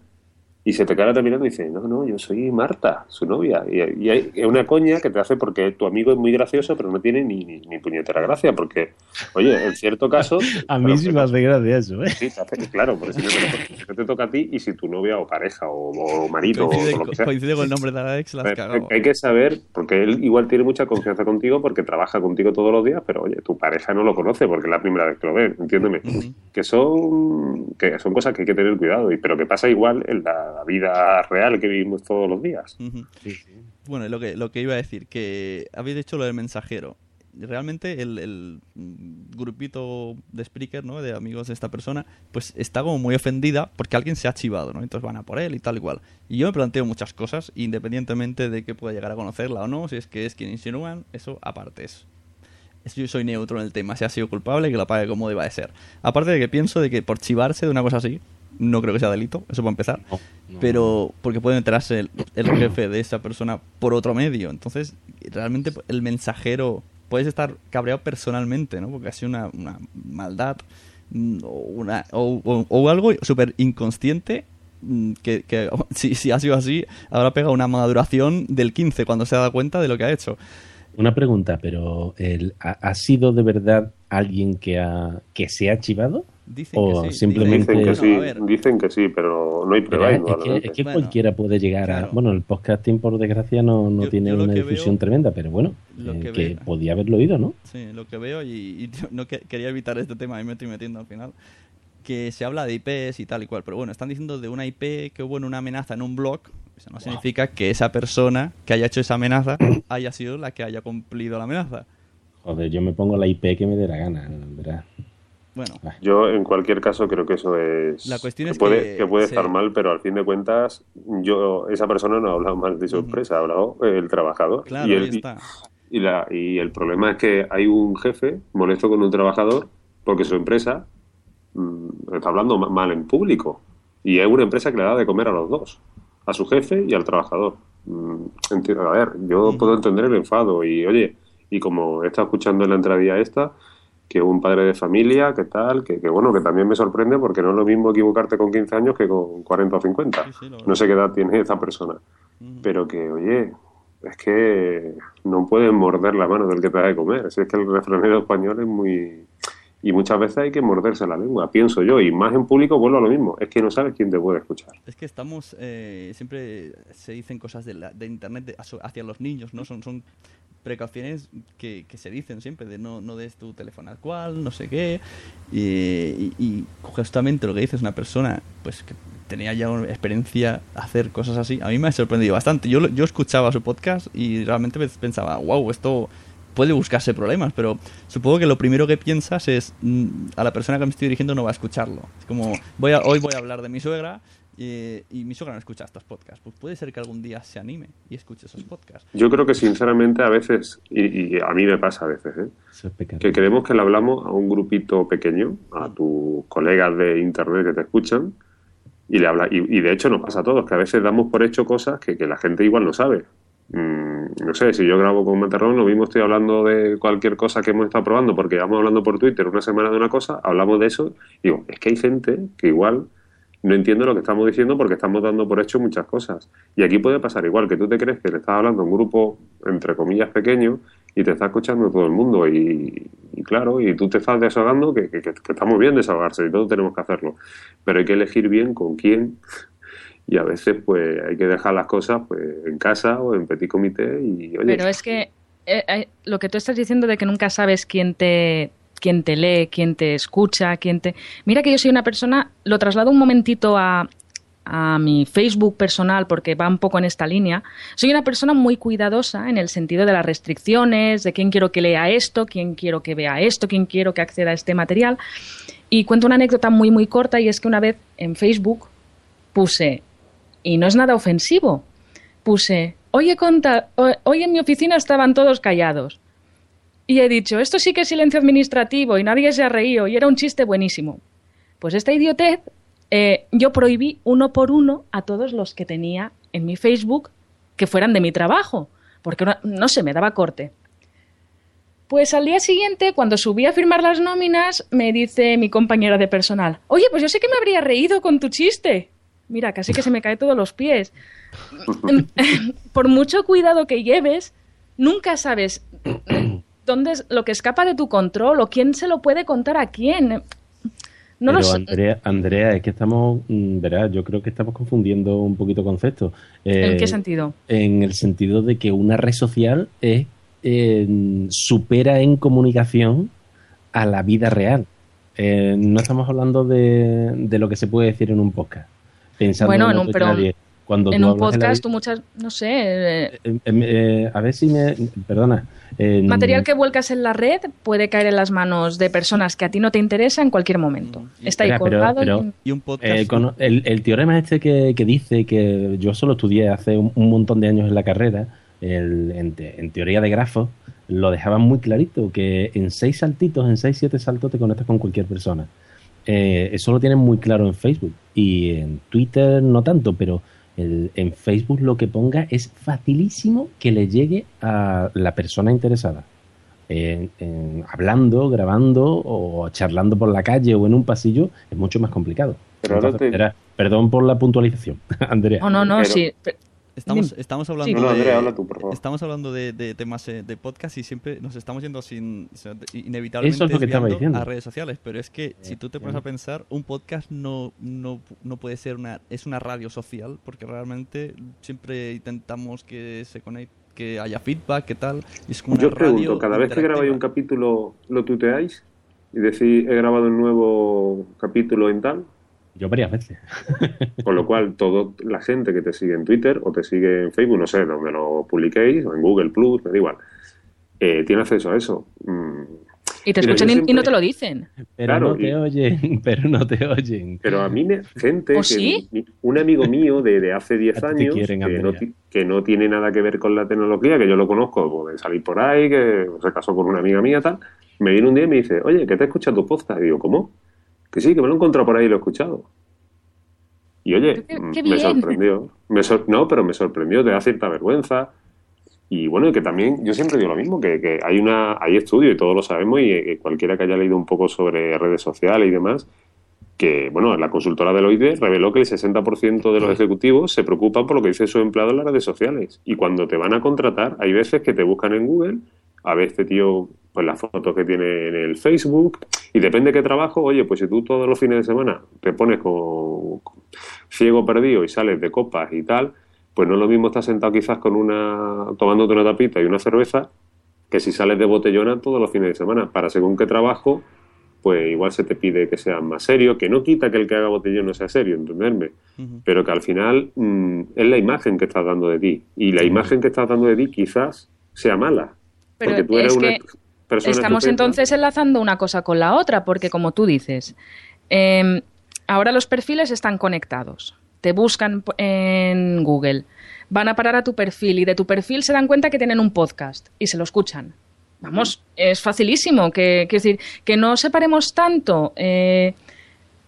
Y se te queda mirando y dice, no, no, yo soy Marta, su novia. Y, y hay es una coña que te hace porque tu amigo es muy gracioso, pero no tiene ni, ni, ni puñetera gracia. Porque, oye, en cierto caso... A mí sí me hace gracia eso, ¿eh? Sí, te hace- claro, porque si no te, toca a ti y si tu novia o pareja o, o marido Coincide, o lo que sea. coincide con el nombre de la ex, la has Hay, cagado. hay que saber, porque él igual tiene mucha confianza contigo porque trabaja contigo todos los días, pero oye, tu pareja no lo conoce porque es la primera vez que lo ve, entiéndeme. Que son que son cosas que hay que tener cuidado, y pero que pasa igual en la vida real que vivimos todos los días. Bueno, lo que, lo que iba a decir, que habéis dicho lo del mensajero. Realmente el, el, grupito de Spreaker, ¿no? De amigos de esta persona, pues está como muy ofendida porque alguien se ha chivado, ¿no? Entonces van a por él y tal y cual. Y yo me planteo muchas cosas, independientemente de que pueda llegar a conocerla o no, si es que es quien insinúan, eso aparte es. es- Yo soy neutro en el tema, si ha sido culpable, que lo pague como deba de ser. Aparte de que pienso de que por chivarse de una cosa así, no creo que sea delito, eso para empezar No, no. pero porque puede enterarse el, el jefe de esa persona por otro medio. Entonces, realmente el mensajero puedes estar cabreado personalmente, ¿no? Porque ha sido una, una maldad mm, o, una, o, o- o algo súper inconsciente mm, que, que si, si ha sido así, habrá pegado una maduración del 15 cuando se ha dado cuenta de lo que ha hecho. Una pregunta, pero el, ¿ha, ha sido de verdad alguien que, ha, que se ha chivado? Dicen O que sí. simplemente- Dicen que Bueno, sí, dicen que sí, pero no hay Pero prueba. es, que, indudablemente. es que Bueno, cualquiera puede llegar a... claro. Bueno, el podcasting por desgracia no, no Yo- tiene yo una difusión veo- tremenda, pero bueno, lo eh, que podía haberlo oído, ¿no? Sí, lo que veo y, no que- quería evitar este tema y me estoy metiendo al final. Que se habla de IPs y tal y cual, pero bueno, están diciendo de una IP que hubo en una amenaza en un blog. Eso no significa que esa persona que haya hecho esa amenaza haya sido la que haya cumplido la amenaza. Joder, yo me pongo la IP que me dé la gana, ¿verdad? Bueno, Yo, en cualquier caso, creo que eso es. La cuestión que es puede, que puede se- estar mal, pero al fin de cuentas, yo esa persona no ha hablado mal de su empresa, ha hablado eh, el trabajador. claro, y, ahí el, está. y, la, y el problema es que hay un jefe molesto con un trabajador porque su empresa mm, está hablando ma- mal en público. Y es una empresa que le da de comer a los dos, a su jefe y al trabajador. Mm, A ver, yo puedo entender el enfado y, oye, y como he estado escuchando en la entradilla esta, que un padre de familia, que tal, que, que bueno, que también me sorprende porque no es lo mismo equivocarte con 15 años que con 40 o 50. Sí, sí, la verdad. no sé qué edad tiene esa persona. Pero que, oye, es que no puedes morder la mano del que te da de comer. Si es que el refranero español es muy, Y muchas veces hay que morderse la lengua, pienso yo, y más en público vuelvo a lo mismo, es que no sabes quién te puede escuchar. Es que estamos, eh, siempre se dicen cosas de, la- de Internet de- hacia los niños, ¿no? Son, son precauciones que, que se dicen siempre, de no, no des tu teléfono al cual, no sé qué. Y, y- y justamente lo que dices, una persona pues que tenía ya una experiencia hacer cosas así, a mí me ha sorprendido bastante. Yo, yo escuchaba su podcast y realmente pe- pensaba, wow, esto puede buscarse problemas, pero supongo que lo primero que piensas es mm, a la persona que me estoy dirigiendo no va a escucharlo. Es como, voy a, hoy voy a hablar de mi suegra y, y mi suegra no escucha estos podcasts. Pues puede ser que algún día se anime y escuche esos podcasts. Yo creo que sinceramente a veces, y, y a mí me pasa a veces, ¿eh? Es que creemos que le hablamos a un grupito pequeño, a tus colegas de internet que te escuchan, y le habla, y, y de hecho nos pasa a todos, que a veces damos por hecho cosas que, que la gente igual no sabe. Mm, no sé, si yo grabo con Matarrón, lo mismo estoy hablando de cualquier cosa que hemos estado probando, porque vamos hablando por Twitter una semana de una cosa, hablamos de eso, y digo, es que hay gente que igual no entiende lo que estamos diciendo porque estamos dando por hecho muchas cosas. Y aquí puede pasar igual, que tú te crees que le estás hablando a un grupo, entre comillas, pequeño, y te está escuchando todo el mundo. Y, y claro, y tú te estás desahogando, que, que, que está muy bien desahogarse, y todos tenemos que hacerlo. Pero hay que elegir bien con quién. Y a veces, pues, hay que dejar las cosas pues en casa o en petit comité. Y, oye, Pero es que eh, eh, lo que tú estás diciendo de que nunca sabes quién te quién te lee, quién te escucha, quién te... Mira que yo soy una persona, lo traslado un momentito a, a mi Facebook personal porque va un poco en esta línea. Soy una persona muy cuidadosa en el sentido de las restricciones, de quién quiero que lea esto, quién quiero que vea esto, quién quiero que acceda a este material. Y cuento una anécdota muy, muy corta y es que una vez en Facebook puse, y no es nada ofensivo, puse, hoy, conta- ho- hoy en mi oficina estaban todos callados. Y he dicho, esto sí que es silencio administrativo y nadie se ha reído y era un chiste buenísimo. Pues esta idiotez, eh, yo prohibí uno por uno a todos los que tenía en mi Facebook que fueran de mi trabajo, porque no, no se me daba corte. Pues al día siguiente, cuando subí a firmar las nóminas, me dice mi compañera de personal, oye, pues yo sé que me habría reído con tu chiste. Mira, casi que se me cae todos los pies. Por mucho cuidado que lleves, nunca sabes dónde es lo que escapa de tu control o quién se lo puede contar a quién. No lo Pero sé. Andrea, Andrea, es que estamos, mm, verás, yo creo que estamos confundiendo un poquito conceptos. ¿En Eh, qué sentido? En el sentido de que una red social es, eh, supera en comunicación a la vida real. Eh, no estamos hablando de, de lo que se puede decir en un podcast. Pensando Bueno, en no un- soy pero nadie. Cuando en tú un podcast tú muchas, no sé, eh, eh, eh, eh, a ver si me... Perdona. eh, material que vuelcas en la red puede caer en las manos de personas que a ti no te interesa en cualquier momento. Está ahí pero- colgado pero- y- Y un podcast. Eh, con- el, el teorema este que, que dice que yo solo estudié hace un, un montón de años en la carrera, el- en, te- en teoría de grafos, lo dejaban muy clarito, que en seis saltitos, en seis, siete saltos te conectas con cualquier persona. Eh, eso lo tienen muy claro en Facebook y en Twitter no tanto, pero el- en Facebook lo que ponga es facilísimo que le llegue a la persona interesada. En- en- hablando, grabando o charlando por la calle o en un pasillo es mucho más complicado. Pero ahora Entonces, te- verá, perdón por la puntualización, Andrea. No, no, no, Pero- sí. Estamos, estamos Sí. hablando No, no, de, Andrea, habla tú, por favor. estamos hablando de, de temas eh, de podcast y siempre nos estamos yendo sin de- inevitablemente Eso es lo que estaba desviando diciendo. a redes sociales pero es que si tú te pones a pensar un podcast no, no, no puede ser una es una radio social porque realmente siempre intentamos que se conecte que haya feedback que tal y es como una Yo pregunto, radio cada vez que grabáis un capítulo, ¿lo tuteáis? Y decís, he grabado un nuevo capítulo en tal. Yo varias veces. Con lo cual, toda la gente que te sigue en Twitter o te sigue en Facebook, no sé, donde lo publiquéis, o en Google Plus, me da igual, eh, tiene acceso a eso. Mm, Y te escuchan y- no te lo dicen. Pero Claro, no te y- oyen, pero no te oyen. Pero a mí, me, gente, ¿Oh, que sí? un amigo mío de, de hace 10 A ti te años, quieren, que, no, que tiene nada que ver con la tecnología, que yo lo conozco pues, de salir por ahí, que se casó con una amiga mía, tal, me viene un día y me dice, oye, que te he escuchado tu podcast. Y digo, ¿cómo? Que sí, que me lo he encontrado por ahí y lo he escuchado. Y oye, Qué- mm, qué me sorprendió. Me sor- no, pero me sorprendió, te da cierta vergüenza. Y bueno, y que también, yo siempre digo lo mismo, que, que hay una hay estudios y todos lo sabemos, y eh, cualquiera que haya leído un poco sobre redes sociales y demás, que, bueno, la consultora Deloitte reveló que el 60% de los ejecutivos se preocupan por lo que dicen sus empleados en las redes sociales. Y cuando te van a contratar, hay veces que te buscan en Google a ver este tío, pues las fotos que tiene en el Facebook, Y depende de qué trabajo, oye, pues si tú todos los fines de semana te pones como ciego perdido y sales de copas y tal, pues no es lo mismo estar sentado quizás con una, tomándote una tapita y una cerveza, que si sales de botellona todos los fines de semana. Para según qué trabajo, pues igual se te pide que sea más serio, que no quita que el que haga botellón no sea serio, entenderme, pero que al final mm, es la imagen que estás dando de ti. Y la imagen que estás dando de ti quizás sea mala. Pero porque tú eres es una que Estamos entonces enlazando una cosa con la otra, porque como tú dices, eh, ahora los perfiles están conectados. Te buscan en Google, van a parar a tu perfil y de tu perfil se dan cuenta que tienen un podcast y se lo escuchan. Vamos, es facilísimo. Que, quiero decir, que no separemos tanto. eh,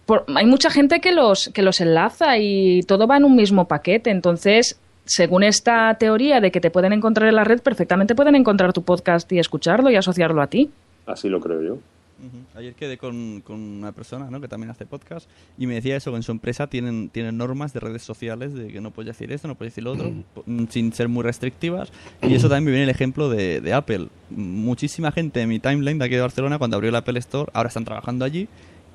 por- hay mucha gente que los, que los enlaza y todo va en un mismo paquete. Entonces, según esta teoría de que te pueden encontrar en la red, perfectamente pueden encontrar tu podcast y escucharlo y asociarlo a ti. Así lo creo yo. Ujú. Ayer quedé con, con una persona ¿no? que también hace podcast y me decía eso, que en su empresa tienen, tienen normas de redes sociales de que no puedes decir esto, no puedes decir lo otro, mm, sin ser muy restrictivas. Y eso también me viene el ejemplo de, de Apple. Muchísima gente en mi timeline de aquí de Barcelona, cuando abrió el Apple Store, ahora están trabajando allí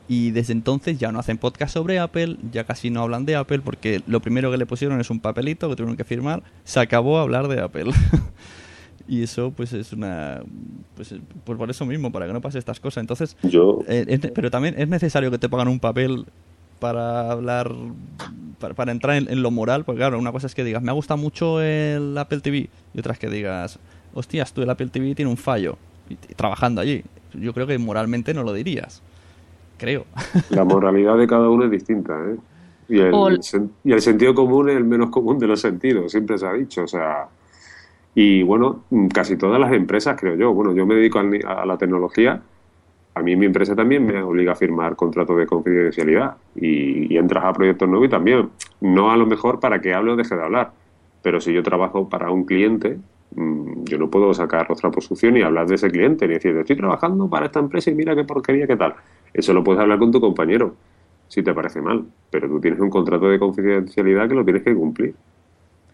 y desde entonces ya no hacen podcast sobre Apple, ya casi no hablan de Apple porque lo primero que le pusieron es un papelito que tuvieron que firmar, se acabó hablar de Apple. Y eso, pues, es una. Pues, pues por eso mismo, para que no pase estas cosas. Entonces. Yo. eh, es pero también es necesario que te pagan un papel para hablar. Para, para entrar en, en lo moral. Porque, claro, una cosa es que digas, me ha gustado mucho el Apple TV. Y otra es que digas, hostias, tú el Apple TV tiene un fallo. Y, y trabajando allí. Yo creo que moralmente no lo dirías. Creo. La moralidad de cada uno es distinta, ¿eh? Y el, O- sen- y el sentido común es el menos común de los sentidos, siempre se ha dicho, o sea... Y bueno, mm, casi todas las empresas, creo yo, bueno, yo me dedico a la tecnología, a mí mi empresa también me obliga a firmar contratos de confidencialidad y, y entras a proyectos nuevos y también, no a lo mejor para que hable o deje de hablar, pero si yo trabajo para un cliente, mm, yo no puedo sacar otra posición y hablar de ese cliente, ni decir, estoy trabajando para esta empresa y mira qué porquería, qué tal. Eso lo puedes hablar con tu compañero, si te parece mal, pero tú tienes un contrato de confidencialidad que lo tienes que cumplir.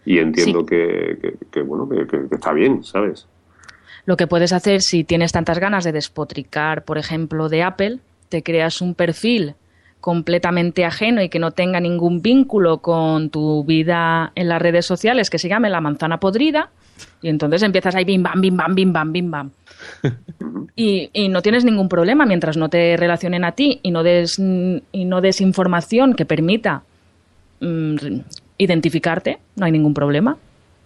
Y entiendo Sí. que, que- que, bueno, que, que- que está bien, ¿sabes? Lo que puedes hacer si tienes tantas ganas de despotricar, por ejemplo, de Apple, te creas un perfil completamente ajeno y que no tenga ningún vínculo con tu vida en las redes sociales que se llame la manzana podrida y entonces empiezas ahí bim bam bim bam bim bam bim bam. Y, y no tienes ningún problema mientras no te relacionen a ti y no des y no des información que permita mm, identificarte no hay ningún problema.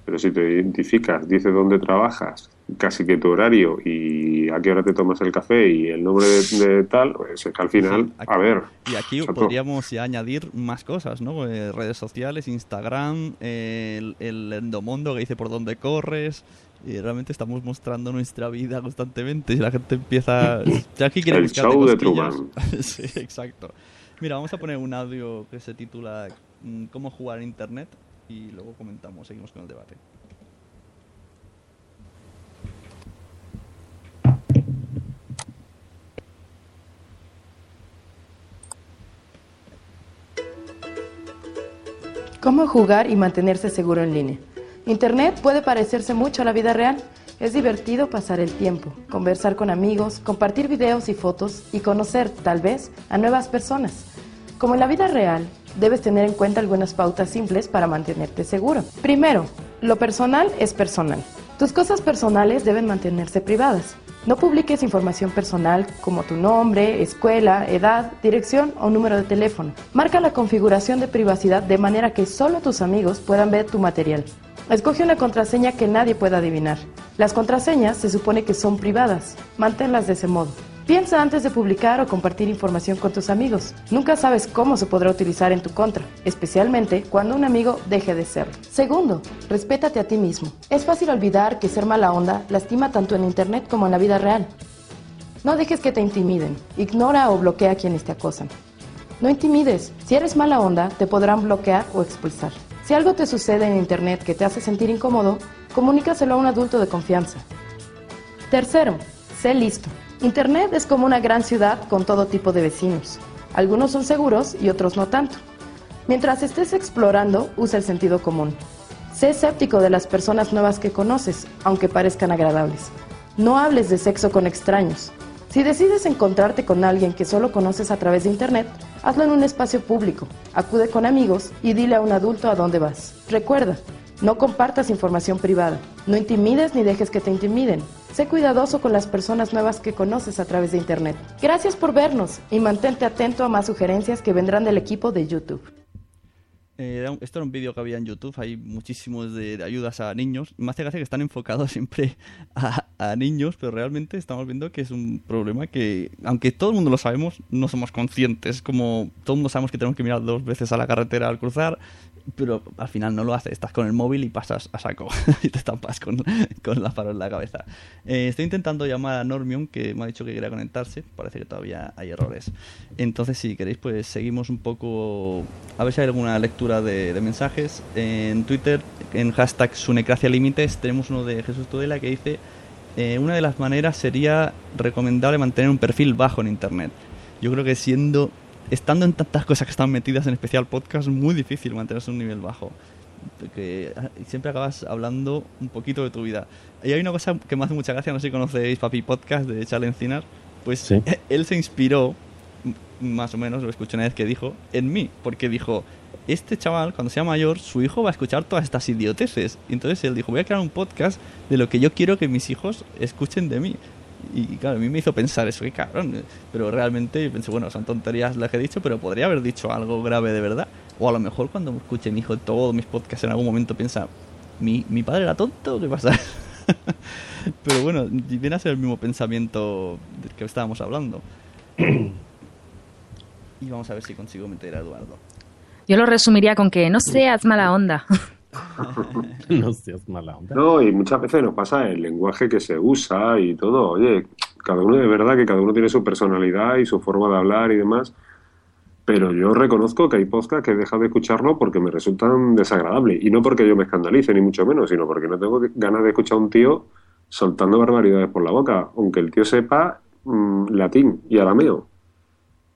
Pero si te identificas, dices dónde trabajas, casi que tu horario y a qué hora te tomas el café y el nombre de, de tal, pues es que al final, Aquí- a ver. Y aquí podríamos ya añadir más cosas, ¿no? Eh, redes sociales, Instagram, eh, el, el endomondo que dice por dónde corres. Y realmente estamos mostrando nuestra vida constantemente. Y la gente empieza. Ya aquí quiere El show de. Truman. sí, exacto. Mira, vamos a poner un audio que se titula mm, Cómo jugar en internet. Y luego comentamos, seguimos con el debate. ¿Cómo jugar y mantenerse seguro en línea? Internet puede parecerse mucho a la vida real. Es divertido pasar el tiempo, conversar con amigos, compartir videos y fotos y conocer, tal vez, a nuevas personas. Como en la vida real, debes tener en cuenta algunas pautas simples para mantenerte seguro. Primero, lo personal es personal. Tus cosas personales deben mantenerse privadas. No publiques información personal como tu nombre, escuela, edad, dirección o número de teléfono. Marca la configuración de privacidad de manera que solo tus amigos puedan ver tu material. Escoge una contraseña que nadie pueda adivinar. Las contraseñas se supone que son privadas. Manténlas de ese modo. Piensa antes de publicar o compartir información con tus amigos. Nunca sabes cómo se podrá utilizar en tu contra, especialmente cuando un amigo deje de serlo. Segundo, respétate a ti mismo. Es fácil olvidar que ser mala onda lastima tanto en Internet como en la vida real. No dejes que te intimiden. Ignora o bloquea a quienes te acosan. No intimides. Si eres mala onda, te podrán bloquear o expulsar. Si algo te sucede en Internet que te hace sentir incómodo, comunícaselo a un adulto de confianza. Tercero, sé listo. Internet es como una gran ciudad con todo tipo de vecinos. Algunos son seguros y otros no tanto. Mientras estés explorando, usa el sentido común. Sé escéptico de las personas nuevas que conoces, aunque parezcan agradables. No hables de sexo con extraños. Si decides encontrarte con alguien que solo conoces a través de Internet, hazlo en un espacio público, acude con amigos y dile a un adulto a dónde vas. Recuerda, no compartas información privada, no intimides ni dejes que te intimiden. Sé cuidadoso con las personas nuevas que conoces a través de Internet. Gracias por vernos y mantente atento a más sugerencias que vendrán del equipo de YouTube. Eh, esto era un vídeo que había en YouTube, hay muchísimos de, ayudas a niños. Más hace gracia que están enfocados siempre a, niños, pero realmente estamos viendo que es un problema que, aunque todo el mundo lo sabemos, no somos conscientes. Como todo el mundo sabemos que tenemos que mirar dos veces a la carretera al cruzar, pero al final no lo haces. Estás con el móvil y pasas a saco y te estampas con, con la faro en la cabeza. Eh, estoy intentando llamar a Normion, que me ha dicho que quería conectarse. Parece que todavía hay errores. Entonces, si queréis, pues seguimos un poco. A ver si hay alguna lectura de, mensajes. En Twitter, en hashtag Sunecracia Límites, tenemos uno de Jesús Tudela que dice: eh, Una de las maneras sería recomendable mantener un perfil bajo en internet. Yo creo que siendo. Estando en tantas cosas que están metidas, en especial podcast, es muy difícil mantenerse un nivel bajo. Porque ah, siempre acabas hablando un poquito de tu vida. Y hay una cosa que me hace mucha gracia, no sé si conocéis Papi Podcast de Charlie Encinar. Pues él se inspiró, más o menos, lo escuché una vez que dijo, en mí. Porque dijo, este chaval, cuando sea mayor, su hijo va a escuchar todas estas idioteces. Y entonces él dijo, voy a crear un podcast de lo que yo quiero que mis hijos escuchen de mí. Y claro, a mí me hizo pensar eso, qué cabrón. Pero realmente pensé, bueno, son tonterías las que he dicho, pero podría haber dicho algo grave de verdad. O a lo mejor cuando escuche mi hijo todos mis podcasts en algún momento piensa, ¿mi, mi padre era tonto? ¿Qué pasa? pero bueno, viene a ser el mismo pensamiento del que estábamos hablando. y vamos a ver si consigo meter a Eduardo. Yo lo resumiría con que no seas mala onda. no seas mala onda. No, y muchas veces nos pasa el lenguaje que se usa y todo. Oye, cada uno de verdad que cada uno tiene su personalidad y su forma de hablar y demás. Pero yo reconozco que hay podcasts que he dejado de escucharlo porque me resultan desagradables. Y no porque yo me escandalice, ni mucho menos, sino porque no tengo ganas de escuchar a un tío soltando barbaridades por la boca, aunque el tío sepa mm, latín y arameo.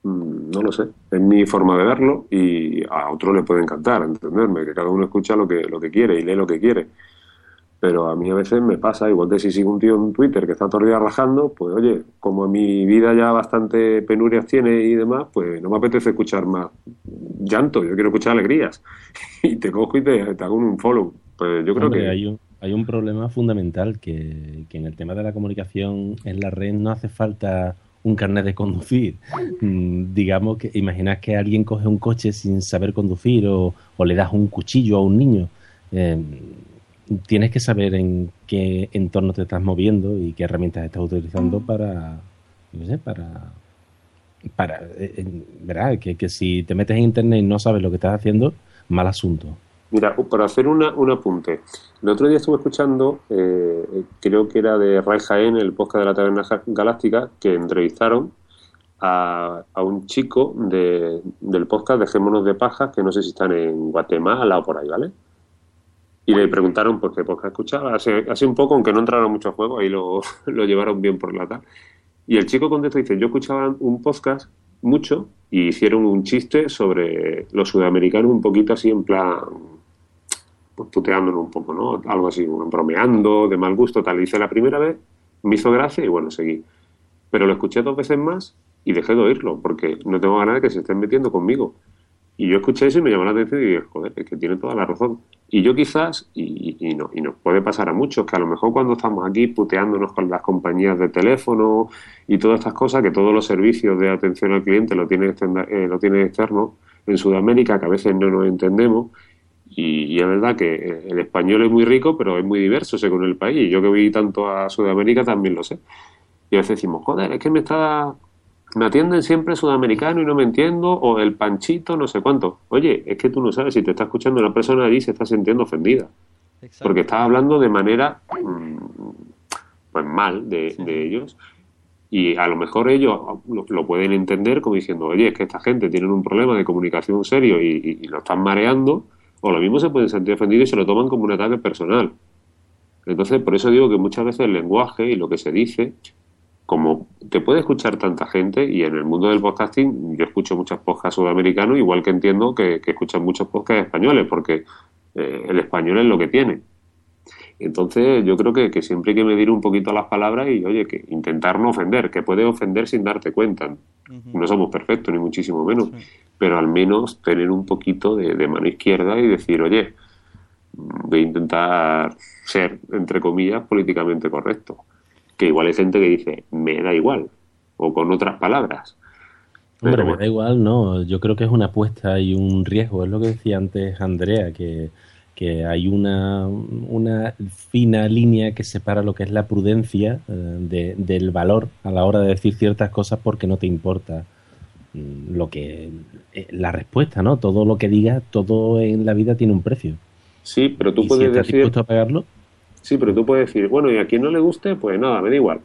Mm, no lo sé, es mi forma de verlo y a otro le puede encantar, entenderme, que cada uno escucha lo que, lo que quiere y lee lo que quiere. Pero a mí a veces me pasa, igual que si sigo un tío en Twitter que está todo el día rajando, pues oye, como mi vida ya bastante penurias tiene y demás, pues no me apetece escuchar más llanto, yo quiero escuchar alegrías. y te cojo y te, hago un follow. Pues yo creo que... Hay un, hay un problema fundamental que, que en el tema de la comunicación en la red no hace falta un carnet de conducir. Mm, digamos que imaginas que alguien coge un coche sin saber conducir o, le das un cuchillo a un niño. Eh, tienes que saber en qué entorno te estás moviendo y qué herramientas estás utilizando para, no sé, para, para, eh, ¿verdad? Que, que si te metes en internet y no sabes lo que estás haciendo, mal asunto. Mira, para hacer una, un apunte. El otro día estuve escuchando, eh, creo que era de Ray Jaén, el podcast de la Taberna Galáctica, que entrevistaron a, un chico de, del podcast Dejémonos de Pajas, que no sé si están en Guatemala o por ahí, ¿vale? Y le preguntaron por qué podcast escuchaba. Hace, hace un poco, aunque no entraron mucho a juego, ahí lo, lo llevaron bien por la tarde. Y el chico contestó y dice, yo escuchaba un podcast mucho y hicieron un chiste sobre los sudamericanos un poquito así en plan pues un poco, ¿no? Algo así, bromeando, de mal gusto, tal. Hice la primera vez, me hizo gracia y bueno, seguí. Pero lo escuché dos veces más y dejé de oírlo, porque no tengo ganas de que se estén metiendo conmigo. Y yo escuché eso y me llamó la atención y dije, joder, es que tiene toda la razón. Y yo quizás, y, y, no, y nos puede pasar a muchos, que a lo mejor cuando estamos aquí puteándonos con las compañías de teléfono y todas estas cosas, que todos los servicios de atención al cliente lo tienen, eh, lo tiene externo en Sudamérica, que a veces no nos entendemos, y, es verdad que el español es muy rico, pero es muy diverso según el país. Yo que voy tanto a Sudamérica también lo sé. Y a veces decimos, joder, es que me está me atienden siempre sudamericano y no me entiendo, o el panchito, no sé cuánto. Oye, es que tú no sabes si te está escuchando una persona allí se está sintiendo ofendida. Porque estás hablando de manera mm, pues mal de, ellos. Y a lo mejor ellos lo, pueden entender como diciendo, oye, es que esta gente tiene un problema de comunicación serio y, y lo están mareando o lo mismo se pueden sentir ofendidos y se lo toman como un ataque personal. Entonces, por eso digo que muchas veces el lenguaje y lo que se dice, como te puede escuchar tanta gente, y en el mundo del podcasting yo escucho muchos podcasts sudamericanos, igual que entiendo que, escuchan muchos podcasts españoles, porque eh, el español es lo que tiene. Entonces, yo creo que, que siempre hay que medir un poquito las palabras y, oye, que intentar no ofender, que puede ofender sin darte cuenta. No somos perfectos, ni muchísimo menos, pero al menos tener un poquito de, de mano izquierda y decir, oye, voy a intentar ser, entre comillas, políticamente correcto. Que igual hay gente que dice, me da igual, o con otras palabras. Hombre, Pero me da igual, no. Yo creo que es una apuesta y un riesgo. Es lo que decía antes Andrea, que, que hay una, una fina línea que separa lo que es la prudencia eh, de- del valor a la hora de decir ciertas cosas porque no te importa mm, lo que eh, la respuesta, ¿no? Todo lo que digas, todo en la vida tiene un precio. Sí, pero tú Y si puedes estás decir... dispuesto a pagarlo, Sí, pero tú puedes decir, bueno, y a quien no le guste, pues nada, me da igual.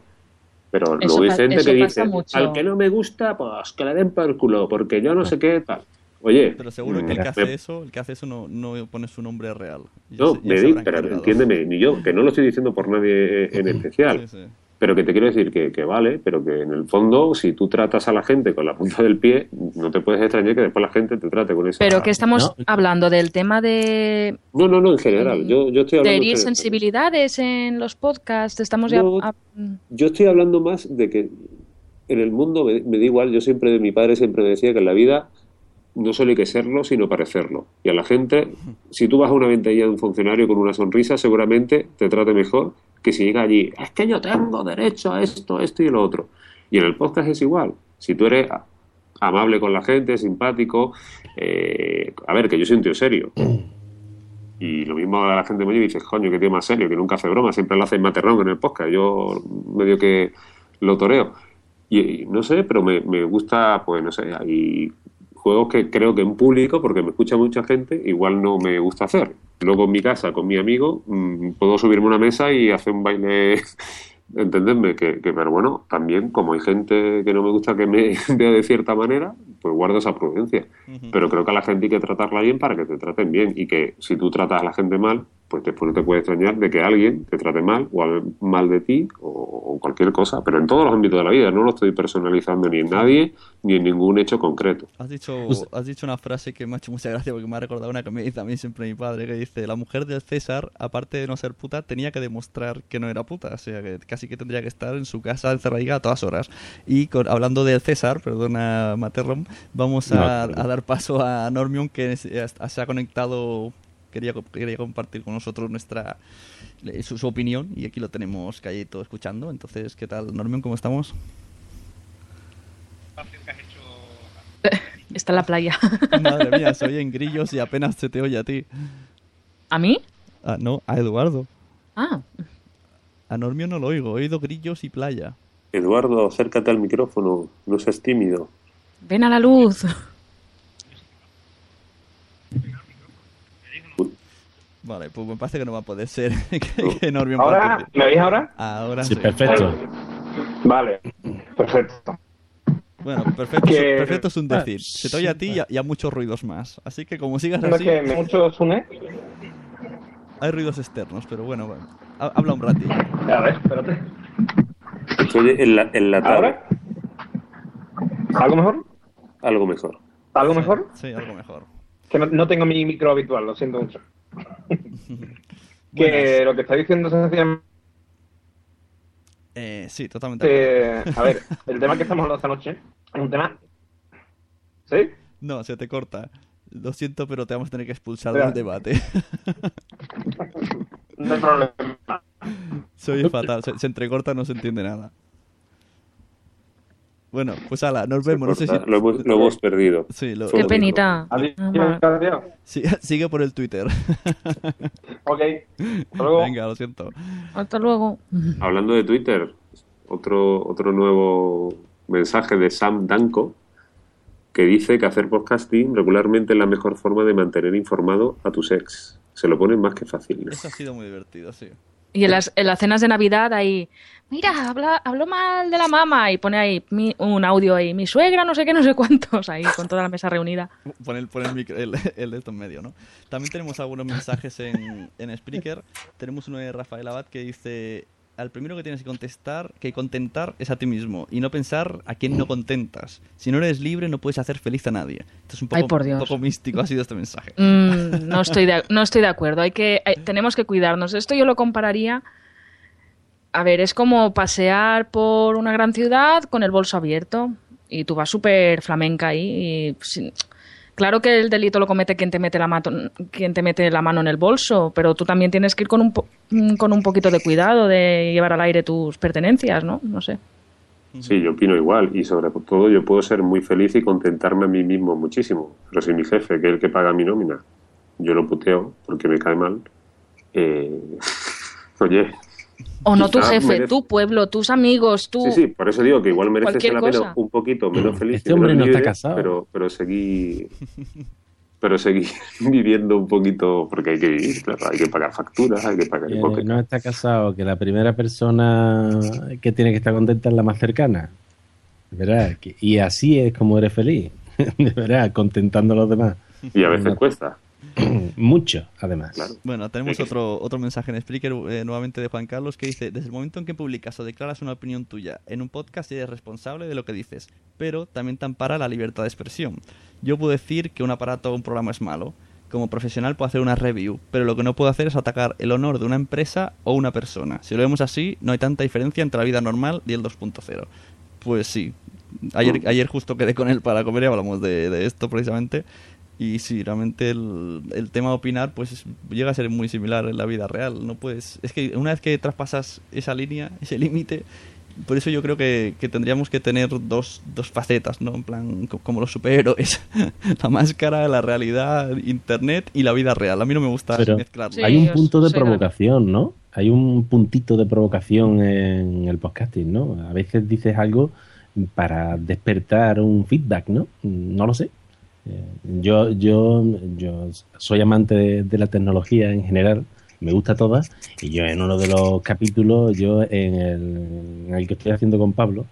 Pero Eso luego hay gente que dice, mucho. al que no me gusta, pues que le den por el culo, porque yo no sé qué tal. Oye, Pero seguro que el mm, que me- hace eso, el que hace eso no, no pone su nombre real. Ya No, se- me di- pero encargado. entiéndeme, ni yo, que no lo estoy diciendo por nadie en especial. Sí, sí. Pero que te quiero decir que, que vale, pero que en el fondo, si tú tratas a la gente con la punta del pie, no te puedes extrañar que después la gente te trate con esa... Pero que estamos hablando del tema de, No, no, no, en general. Yo, yo estoy de hablando... herir que- sensibilidades en los podcasts. Estamos ya. No. a- Yo estoy hablando más de que en el mundo me, me da igual, yo siempre, mi padre siempre me decía que en la vida no solo hay que serlo, sino parecerlo. Y a la gente, si tú vas a una ventanilla de un funcionario con una sonrisa, seguramente te trate mejor que si llega allí, es que yo tengo derecho a esto, esto y lo otro. Y en el podcast es igual. Si tú eres amable con la gente, simpático, eh, a ver, que yo soy un tío serio. Y lo mismo a la gente me dice, coño, que tío más serio, que nunca hace broma, siempre lo hace en materrón en el podcast. Yo medio que lo toreo. Y, y no sé, pero me, me gusta, pues no sé, hay juegos que creo que en público, porque me escucha mucha gente, igual no me gusta hacer. Luego en mi casa, con mi amigo, mm, puedo subirme a una mesa y hacer un baile, entendedme, que, que, pero bueno, también como hay gente que no me gusta que me vea de cierta manera, pues guardo esa prudencia. Pero creo que a la gente hay que tratarla bien para que te traten bien y que si tú tratas a la gente mal, pues después no te puede extrañar de que alguien te trate mal o hable mal de ti o, o cualquier cosa, pero en todos los ámbitos de la vida, no lo estoy personalizando ni en nadie ni en ningún hecho concreto. Has dicho, Pues- has dicho una frase que me ha hecho mucha gracia porque me ha recordado una que me dice a mí siempre mi padre, que dice, la mujer del César, aparte de no ser puta, tenía que demostrar que no era puta, o sea, que casi que tendría que estar en su casa encerradica a todas horas. Y con- hablando del César, perdona Materrom, vamos a, No, a dar paso a Normion que se ha conectado, quería, quería compartir con nosotros nuestra su, su opinión y aquí lo tenemos calladito escuchando. Entonces, ¿qué tal Normion? ¿Cómo estamos? Está en la playa. Madre mía, se oyen grillos y apenas se te oye a ti. ¿A mí? Ah, no, a Eduardo. Ah, A Normio no lo oigo, he oído grillos y playa. Eduardo, acércate al micrófono, no seas tímido. ven a la luz. Vale, pues me parece que no va a poder ser que, Normio ¿Ahora? ¿Me oís ahora? Ahora sí, sí. perfecto. Vale, perfecto. Bueno, perfecto, Que- perfecto es un decir. Se te oye a ti y a, y a muchos ruidos más. Así que como sigas así, que me mucho Sune. hay ruidos externos, pero bueno, bueno. Ha- Habla un ratillo. A ver, espérate. Se oye ¿Ahora? ¿Algo mejor? algo mejor. ¿Algo mejor? Sí, algo mejor. Que no, no tengo mi micro habitual, lo siento mucho. que lo que está diciendo sencillamente... Eh, sí, totalmente. eh, a ver, el tema que estamos hablando esta noche es un tema... ¿Sí? No, se te corta. Lo siento, pero te vamos a tener que expulsar del debate. No hay problema. Se oye fatal, se, se entrecorta, no se entiende nada. Bueno, pues ala, nos vemos. No sé si... Lo, hemos, lo hemos perdido. Sí, lo- Qué penita. Sí, sigue por el Twitter. Ok. Hasta luego. Venga, lo siento. Hasta luego. Hablando de Twitter, otro, otro nuevo mensaje de Sam Danko que dice que hacer podcasting regularmente es la mejor forma de mantener informado a tus ex. Se lo ponen más que fácil. ¿no? Eso ha sido muy divertido, sí. Y en las, en las cenas de Navidad ahí, mira, habla, habló mal de la mamá y pone ahí mi- un audio ahí, mi suegra, no sé qué, no sé cuántos, ahí con toda la mesa reunida. Pon el, pon el, micro- el, el de esto en medio, ¿no? También tenemos algunos mensajes en, en Spreaker. Tenemos uno de Rafael Abad que dice... al primero que tienes que contestar, que contentar es a ti mismo y no pensar a quién no contentas. Si no eres libre, no puedes hacer feliz a nadie. Esto es un poco, Ay, por Dios. un poco místico, ha sido este mensaje. Mm, no, estoy de, no estoy de acuerdo. Hay que, tenemos que cuidarnos. Esto yo lo compararía. A ver, es como pasear por una gran ciudad con el bolso abierto y tú vas súper flamenca ahí. Y, pues, claro que el delito lo comete quien te mete la mato- quien te mete la mano en el bolso, pero tú también tienes que ir con un po- mm, con un poquito de cuidado de llevar al aire tus pertenencias, ¿no? No sé. Sí, yo opino igual y sobre todo yo puedo ser muy feliz y contentarme a mí mismo muchísimo. Pero si mi jefe, que es el que paga mi nómina, yo lo puteo porque me cae mal, eh, oye, O no tu jefe, merece- tu pueblo, tus amigos, tú. sí, sí, por eso digo que igual merece Cualquier ser la pena cosa. un poquito menos feliz. Este hombre menos no está casado. Pero, pero seguí, pero seguí viviendo un poquito porque hay que vivir, claro, hay que pagar facturas, hay que pagar Que hipoteca. no está casado, que la primera persona que tiene que estar contenta es la más cercana. ¿Verdad? Y así es como eres feliz. De verdad, contentando a los demás. Y a veces cuesta. Mucho, además. Bueno, tenemos otro, otro mensaje en Spreaker eh, nuevamente de Juan Carlos que dice, desde el momento en que publicas o declaras una opinión tuya en un podcast eres responsable de lo que dices, pero también te ampara la libertad de expresión. Yo puedo decir que un aparato o un programa es malo, como profesional puedo hacer una review, pero lo que no puedo hacer es atacar el honor de una empresa o una persona. Si lo vemos así, no hay tanta diferencia entre la vida normal y el 2.0. Pues sí, ayer, ayer justo quedé con él para comer y hablamos de, de esto precisamente. Y sí, realmente el, el tema de opinar pues es- llega a ser muy similar en la vida real. No puedes, es que una vez que traspasas esa línea, ese límite, por eso yo creo que, que tendríamos que tener dos, dos facetas, ¿no? En plan, co- como los superhéroes. la máscara, la realidad, internet y la vida real. A mí no me gusta Pero mezclarlo. hay un punto de provocación, ¿no? Hay un puntito de provocación en el podcasting, ¿no? A veces dices algo para despertar un feedback, ¿no? No lo sé. Eh, Yo, yo, yo soy amante de, la tecnología en general, me gusta todas, y yo en uno de los capítulos, yo en el, que estoy haciendo con Pablo,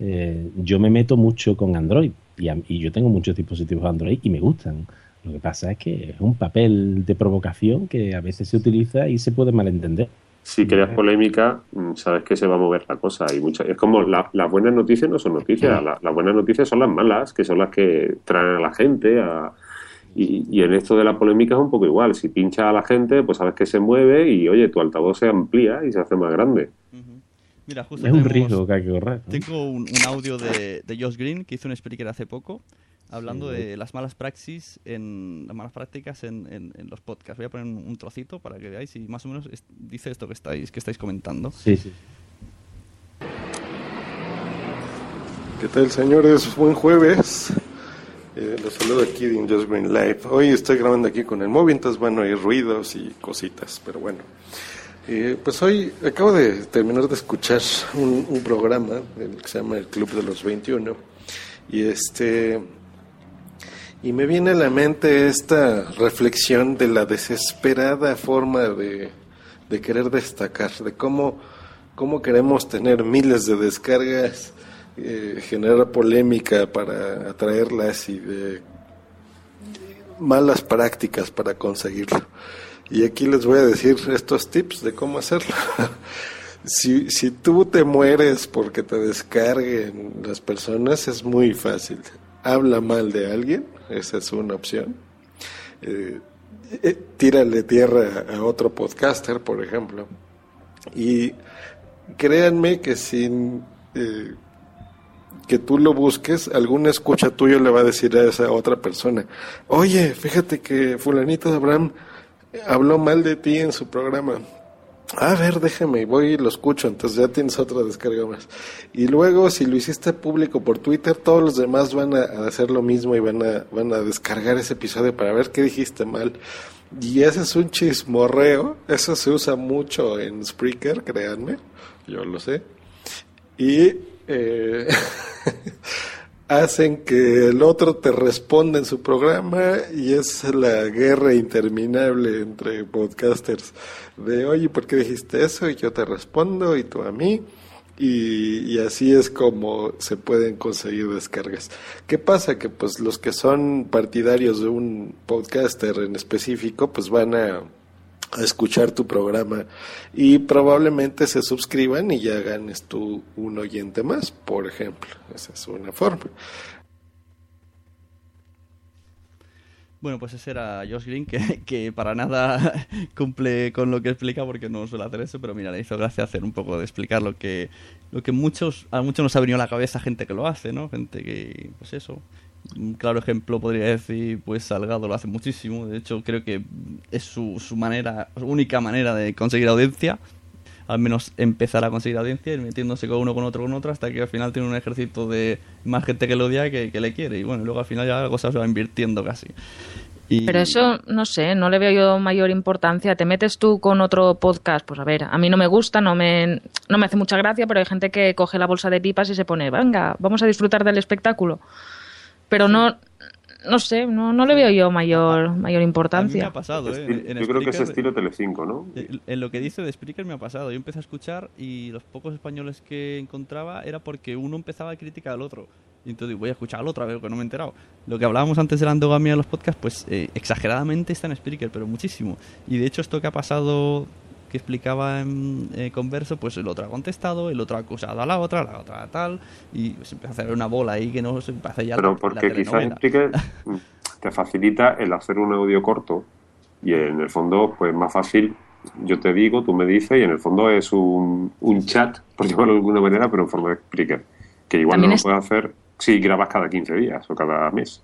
eh, yo me meto mucho con Android, y, y yo tengo muchos dispositivos Android y me gustan. Lo que pasa es que es un papel de provocación que a veces se utiliza y se puede malentender. Si creas polémica, mm, sabes que se va a mover la cosa. Y mucha, es como la- las buenas noticias no son noticias, la- las buenas noticias son las malas, que son las que traen a la gente. a- y, y en esto de la polémica es un poco igual. Si pincha a la gente, pues sabes que se mueve y oye, tu altavoz se amplía y se hace más grande. Mira, justo Es un riesgo que hay que correr. ¿no? Tengo un, un audio de, de Josh Green que hizo un speaker hace poco hablando Sí. de las malas praxis en las malas prácticas en, en- en los podcasts. Voy a poner un, un trocito para que veáis y más o menos es- dice esto que estáis que estáis comentando. Sí, sí. ¿Qué tal, señores? Buen jueves. Eh, los saludo aquí de Just Green Live. Hoy estoy grabando aquí con el móvil, entonces bueno, hay ruidos y cositas, pero bueno. Eh, pues hoy acabo de terminar de escuchar un, un programa el que se llama El Club de los 21 y este y me viene a la mente esta reflexión de la desesperada forma de, de querer destacar, de cómo, cómo queremos tener miles de descargas, eh, generar polémica para atraerlas y de malas prácticas para conseguirlo. Y aquí les voy a decir estos tips de cómo hacerlo. si, si tú te mueres porque te descarguen las personas, es muy fácil. Habla mal de alguien, esa es una opción. Eh, eh, tírale tierra a otro podcaster, por ejemplo. Y créanme que sin eh, que tú lo busques, alguna escucha tuyo le va a decir a esa otra persona, oye, fíjate que fulanito de Abraham habló mal de ti en su programa. A ver, déjame, voy y lo escucho, entonces ya tienes otra descarga más. Y luego, si lo hiciste público por Twitter, todos los demás van a, hacer lo mismo y van a, van a descargar ese episodio para ver qué dijiste mal. Y ese es un chismorreo, eso se usa mucho en Spreaker, créanme, yo lo sé. Y eh, hacen que el otro te responda en su programa y es la guerra interminable entre podcasters de oye, ¿por qué dijiste eso? Y yo te respondo y tú a mí. Y, y así es como se pueden conseguir descargas. ¿Qué pasa? Que pues los que son partidarios de un podcaster en específico pues van a a escuchar tu programa y probablemente se suscriban y ya ganes tú un oyente más, por ejemplo. Esa es una forma. Bueno, pues ese era Josh Green, que, para nada cumple con lo que explica porque no suele hacer eso, pero mira, le hizo gracia hacer un poco de explicar lo que, lo que muchos, a muchos nos ha venido la cabeza gente que lo hace, ¿no? Gente que, pues eso, un claro ejemplo podría decir, pues Salgado lo hace muchísimo, de hecho creo que es su, su manera, su única manera de conseguir audiencia, al menos empezar a conseguir audiencia, ir metiéndose con uno, con otro, con otro, hasta que al final tiene un ejército de más gente que lo odia que, que le quiere. Y bueno, luego al final ya la cosa se va invirtiendo casi. Y... Pero eso, no sé, no le veo yo mayor importancia. Te metes tú con otro podcast, pues a ver, a mí no me gusta, no me, no me hace mucha gracia, pero hay gente que coge la bolsa de pipas y se pone, venga, vamos a disfrutar del espectáculo. Pero no, no sé, no, no le veo yo mayor, mayor importancia. A mí me ha pasado, ¿eh? En, en yo creo que es estilo Telecinco, ¿no? En, en, lo que dice de Spreaker me ha pasado. Yo empecé a escuchar y los pocos españoles que encontraba era porque uno empezaba a criticar al otro. Y entonces voy a escuchar al otro a ver que no me he enterado. Lo que hablábamos antes de la endogamia de los podcasts, pues eh, exageradamente está en Spreaker, pero muchísimo. Y de hecho esto que ha pasado que explicaba en eh, Converso, pues el otro ha contestado, el otro ha acusado a la otra, la otra a tal, y se empieza a hacer una bola ahí que no se hace ya Pero la, porque la quizás Spreaker te facilita el hacer un audio corto y en el fondo pues más fácil yo te digo, tú me dices y en el fondo es un, un chat, por llamarlo de alguna manera, pero en forma de Spreaker, que igual no lo es... puedes hacer si grabas cada 15 días o cada mes.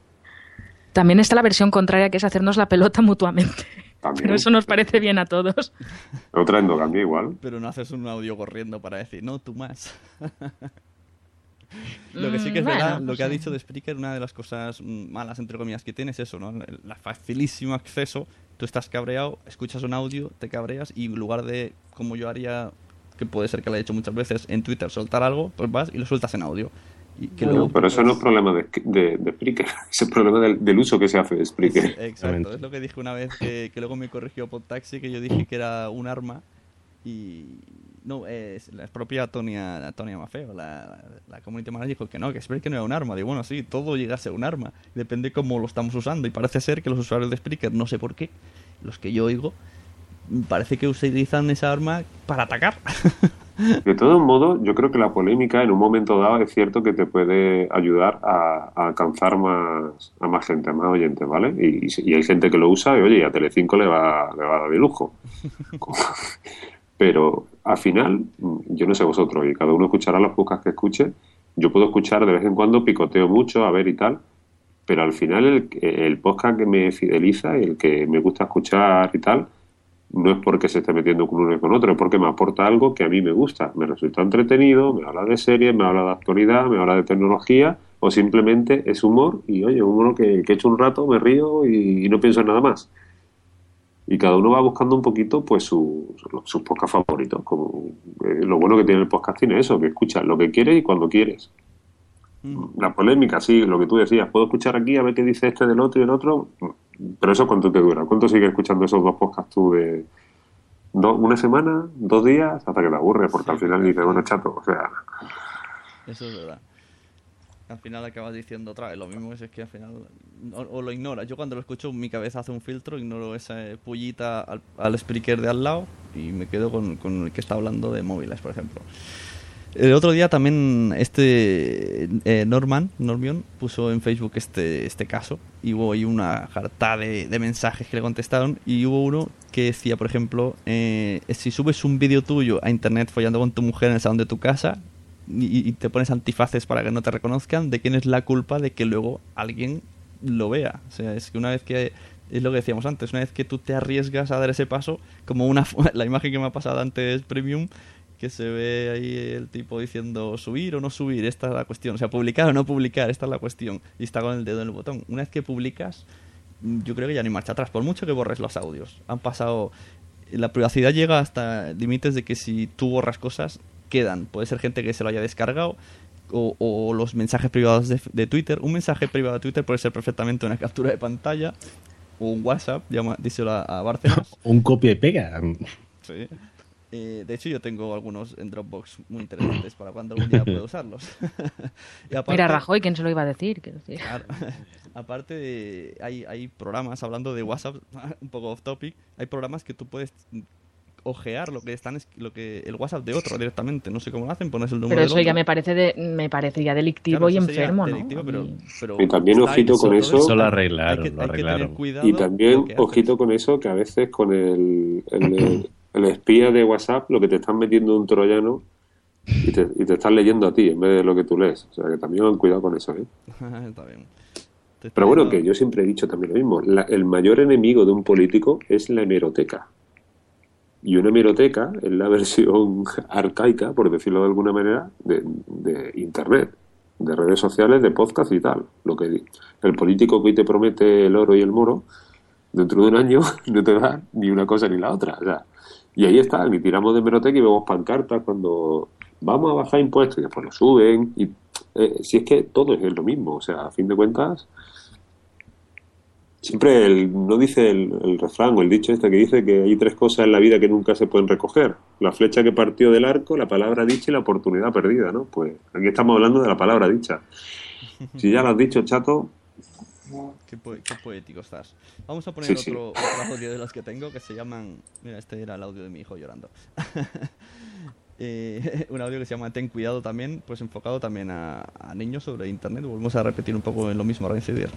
También está la versión contraria, que es hacernos la pelota mutuamente. También. Pero eso nos parece bien a todos. Otra endogamia igual. Pero no haces un audio corriendo para decir, no, tú más. lo que sí que es bueno, verdad, lo que ha dicho de Spreaker, una de las cosas malas, entre comillas, que tiene es eso, ¿no? El facilísimo acceso. Tú estás cabreado, escuchas un audio, te cabreas y en lugar de, como yo haría, que puede ser que lo haya hecho muchas veces, en Twitter soltar algo, pues vas y lo sueltas en audio. Que bueno, luego, pero eso no es problema de, de, de Spreaker, es el problema del, del, uso que se hace de Spreaker. Exacto, es lo que dije una vez que, que luego me corrigió Podtaxi, que yo dije que era un arma y no, es la propia Tonia, Tonia Mafeo, la, la community manager, dijo que no, que Spreaker no era un arma. Digo, bueno, sí, todo llega a ser un arma, depende cómo lo estamos usando y parece ser que los usuarios de Spreaker, no sé por qué, los que yo oigo, parece que utilizan esa arma para atacar. De todos modos, yo creo que la polémica en un momento dado es cierto que te puede ayudar a, alcanzar más a más gente, a más oyentes, ¿vale? Y, y, hay gente que lo usa y, oye, a Telecinco le va, le va a dar de lujo. Pero al final, yo no sé vosotros, y cada uno escuchará los podcasts que escuche. Yo puedo escuchar de vez en cuando, picoteo mucho, a ver y tal, pero al final el, el podcast que me fideliza el que me gusta escuchar y tal, no es porque se esté metiendo con uno y con otro, es porque me aporta algo que a mí me gusta, me resulta entretenido, me habla de series, me habla de actualidad, me habla de tecnología, o simplemente es humor, y oye, humor que, que he hecho un rato, me río y, y, no pienso en nada más. Y cada uno va buscando un poquito pues su, sus podcasts favoritos. Como, eh, lo bueno que tiene el podcast tiene eso, que escuchas lo que quieres y cuando quieres. Mm. La polémica, sí, lo que tú decías, puedo escuchar aquí a ver qué dice este del otro y el otro, pero eso cuánto te dura, cuánto sigues escuchando esos dos podcasts tú de do, una semana, dos días, hasta que te aburres, porque sí, al final dices, bueno, chato, o sea. Eso es verdad. Al final acabas diciendo otra vez lo mismo, es, es que al final o, o, lo ignoras. Yo cuando lo escucho mi cabeza hace un filtro, ignoro esa pullita al, al speaker de al lado y me quedo con, con el que está hablando de móviles, por ejemplo. El otro día también este eh, Norman, Normion, puso en Facebook este, este caso y hubo ahí una jarta de, de, mensajes que le contestaron y hubo uno que decía, por ejemplo, eh, si subes un vídeo tuyo a internet follando con tu mujer en el salón de tu casa y, y, te pones antifaces para que no te reconozcan, ¿de quién es la culpa de que luego alguien lo vea? O sea, es que una vez que es lo que decíamos antes, una vez que tú te arriesgas a dar ese paso, como una la imagen que me ha pasado antes Premium, que se ve ahí el tipo diciendo subir o no subir, esta es la cuestión, o sea, publicar o no publicar, esta es la cuestión, y está con el dedo en el botón. Una vez que publicas, yo creo que ya no hay marcha atrás, por mucho que borres los audios. Han pasado, la privacidad llega hasta límites de que si tú borras cosas, quedan. Puede ser gente que se lo haya descargado, o, o, los mensajes privados de, de, Twitter. Un mensaje privado de Twitter puede ser perfectamente una captura de pantalla o un WhatsApp, llama, díselo a, a Bárcenas. un copia y pega. Sí. Eh, de hecho, yo tengo algunos en Dropbox muy interesantes para cuando algún día pueda usarlos. y aparte, Mira, Rajoy, ¿quién se lo iba a decir? decir. aparte, de, hay, hay programas, hablando de WhatsApp, un poco off topic, hay programas que tú puedes ojear lo que están lo que el WhatsApp de otro directamente no sé cómo lo hacen pones el número pero eso ya me parece de, me parecería delictivo y enfermo ¿no? y también ojito con eso eso lo arreglaron, lo arreglaron. y también ojito con eso que a veces con el, el, espía de WhatsApp lo que te están metiendo un troyano y te, y te están leyendo a ti en vez de lo que tú lees o sea que también han cuidado con eso ¿eh? Está bien. Pero bueno, que yo siempre he dicho también lo mismo. el mayor enemigo de un político es la hemeroteca. Y una hemeroteca es la versión arcaica, por decirlo de alguna manera, de, Internet, de redes sociales, de podcast y tal. Lo que el político que hoy te promete el oro y el moro, dentro de un año no te da ni una cosa ni la otra. y ahí está, y tiramos de hemeroteca y vemos pancartas cuando vamos a bajar impuestos y después lo suben. Y eh, si es que todo es lo mismo, o sea, a fin de cuentas Siempre el, no dice el, refrán o el dicho este que dice que hay tres cosas en la vida que nunca se pueden recoger. La flecha que partió del arco, la palabra dicha y la oportunidad perdida, ¿no? Pues aquí estamos hablando de la palabra dicha. Si ya lo has dicho, chato... Qué, poético estás. Vamos a poner otro, audio de los que tengo que se llaman... Mira, este era el audio de mi hijo llorando. Eh, un audio que se llama Ten cuidado también, pues enfocado también a, a niños sobre Internet. Volvemos a repetir un poco en lo mismo, a reincidir.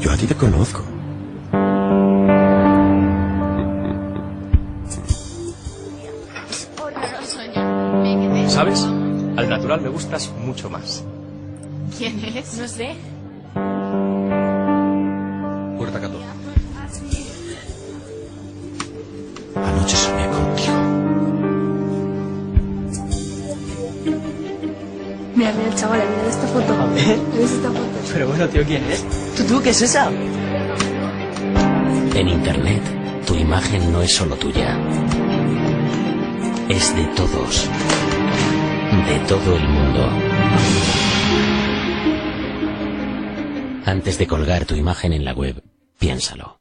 Yo a ti te conozco. ¿Sabes? Al natural me gustas mucho más. ¿Quién es? No sé. Puerta 14. Anoche soñé contigo. Mira, mira, chaval, mira esta foto. A ver. Mira esta foto. Pero bueno, tío, ¿quién es? ¿Tú, qué es esa? En Internet, tu imagen no es solo tuya. Es de todos. De todo el mundo. Antes de colgar tu imagen en la web, piénsalo.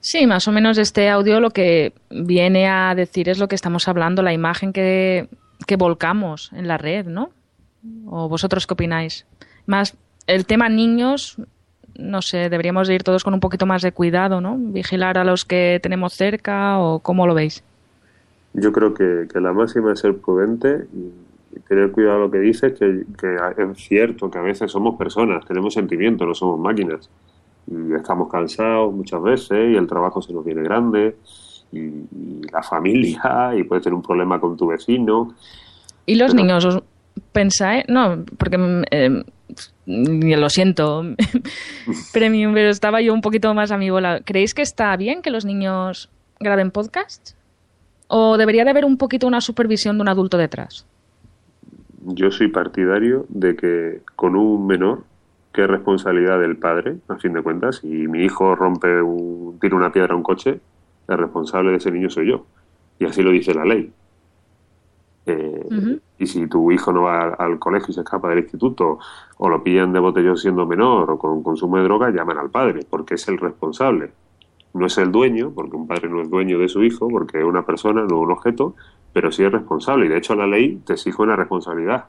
Sí, más o menos este audio lo que viene a decir es lo que estamos hablando, la imagen que, que volcamos en la red, ¿no? ¿O vosotros qué opináis? Más el tema niños, no sé, deberíamos ir todos con un poquito más de cuidado, ¿no? Vigilar a los que tenemos cerca o cómo lo veis. Yo creo que, la máxima es ser prudente y, tener cuidado lo que dices, que, que, es cierto que a veces somos personas, tenemos sentimientos, no somos máquinas. Y estamos cansados muchas veces y el trabajo se nos viene grande y, y la familia y puedes tener un problema con tu vecino. ¿Y los niños? pensáis, no, porque eh, lo siento, premium, pero estaba yo un poquito más a mi bola. ¿Creéis que está bien que los niños graben podcast? ¿O debería de haber un poquito una supervisión de un adulto detrás? Yo soy partidario de que con un menor, que es responsabilidad del padre, a fin de cuentas, si mi hijo rompe un, tira una piedra a un coche, el responsable de ese niño soy yo. Y así lo dice la ley. Eh, y si tu hijo no va al, colegio y se escapa del instituto, o lo pillan de botellón siendo menor, o con consumo de droga, llaman al padre, porque es el responsable. No es el dueño, porque un padre no es dueño de su hijo, porque es una persona, no un objeto, pero sí es responsable. Y de hecho la ley te exige una responsabilidad.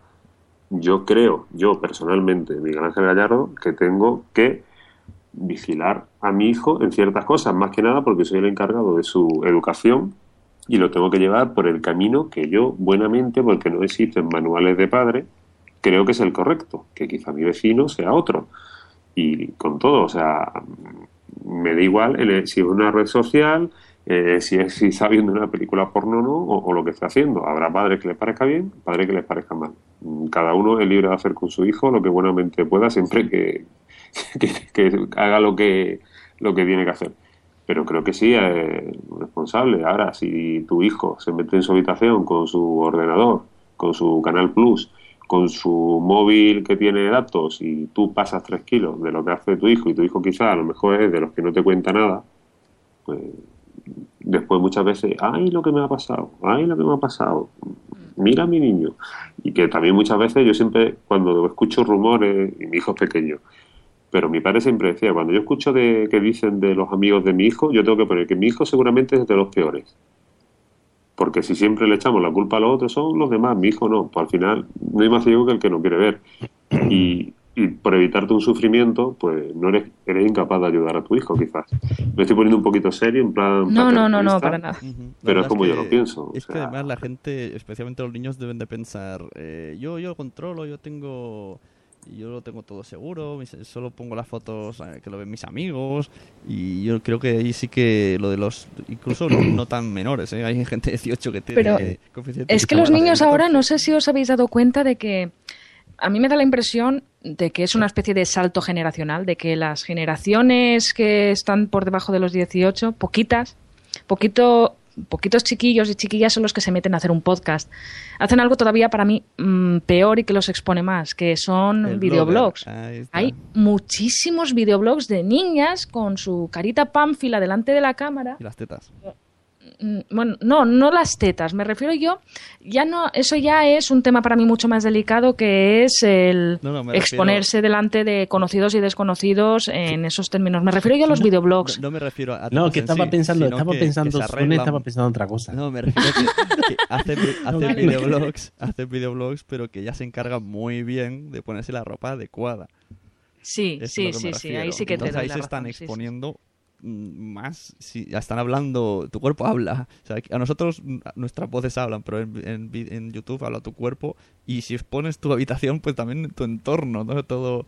Yo creo, yo personalmente, Miguel Ángel Gallardo, que tengo que vigilar a mi hijo en ciertas cosas, más que nada porque soy el encargado de su educación y lo tengo que llevar por el camino que yo, buenamente, porque no existen manuales de padre, creo que es el correcto, que quizá mi vecino sea otro. Y con todo, o sea, me da igual si es una red social, eh, si, es, si está viendo una película porno no, o, lo que está haciendo. Habrá padres que les parezca bien, padres que les parezca mal. Cada uno es libre de hacer con su hijo lo que buenamente pueda, siempre que, que haga lo que, lo que tiene que hacer pero creo que sí es responsable. Ahora, si tu hijo se mete en su habitación con su ordenador, con su Canal Plus, con su móvil que tiene datos y tú pasas tres kilos de lo que hace tu hijo y tu hijo quizá a lo mejor es de los que no te cuenta nada, pues después muchas veces, ay, lo que me ha pasado, ay, lo que me ha pasado, mira a mi niño. Y que también muchas veces yo siempre, cuando escucho rumores, y mi hijo es pequeño, Pero mi padre siempre decía, cuando yo escucho de que dicen de los amigos de mi hijo, yo tengo que poner que mi hijo seguramente es de los peores. Porque si siempre le echamos la culpa a los otros, son los demás, mi hijo no. Pues al final no hay más ciego que el que no quiere ver. Y, y por evitarte un sufrimiento, pues no eres, eres incapaz de ayudar a tu hijo, quizás. Me estoy poniendo un poquito serio, en plan. No, no, no, no, para nada. Pero es como yo lo pienso. o Es que además la gente, especialmente los niños, deben de pensar, eh, yo, yo lo controlo, yo tengo... Yo lo tengo todo seguro, solo pongo las fotos eh, que lo ven mis amigos y yo creo que ahí sí que lo de los, incluso no, no tan menores, ¿eh? hay gente de 18 que tiene Pero eh, coeficiente Es que los niños ahora, no sé si os habéis dado cuenta de que a mí me da la impresión de que es una especie de salto generacional, de que las generaciones que están por debajo de los 18, poquitas, poquito, poquitos chiquillos y chiquillas son los que se meten a hacer un podcast. Hacen algo todavía para mí mm, peor y que los expone más, que son El videoblogs. Hay muchísimos videoblogs de niñas con su carita pánfila delante de la cámara Y las tetas. Mm, bueno, no, no las tetas, me refiero yo, ya no, eso ya es un tema para mí mucho más delicado que es el No, no, me exponerse delante de conocidos y desconocidos en esos términos. Me refiero yo a los videoblogs. No me refiero a No, que estaba sí, pensando, estaba que- pensando, que arreglan. estaba pensando otra cosa. No, me refiero a que, que hacen, hacen No, videoblogs, hacen videoblogs, pero que ya se encargan muy bien de ponerse la ropa adecuada. Sí, Es sí, sí, sí, ahí sí que te Entonces, doy ahí la se razón, están sí, sí. Mm, más, ya están hablando, tu cuerpo habla. O sea, a nosotros nuestras voces hablan, pero en, en YouTube habla tu cuerpo y si expones tu habitación, pues también tu entorno, ¿no? Todo...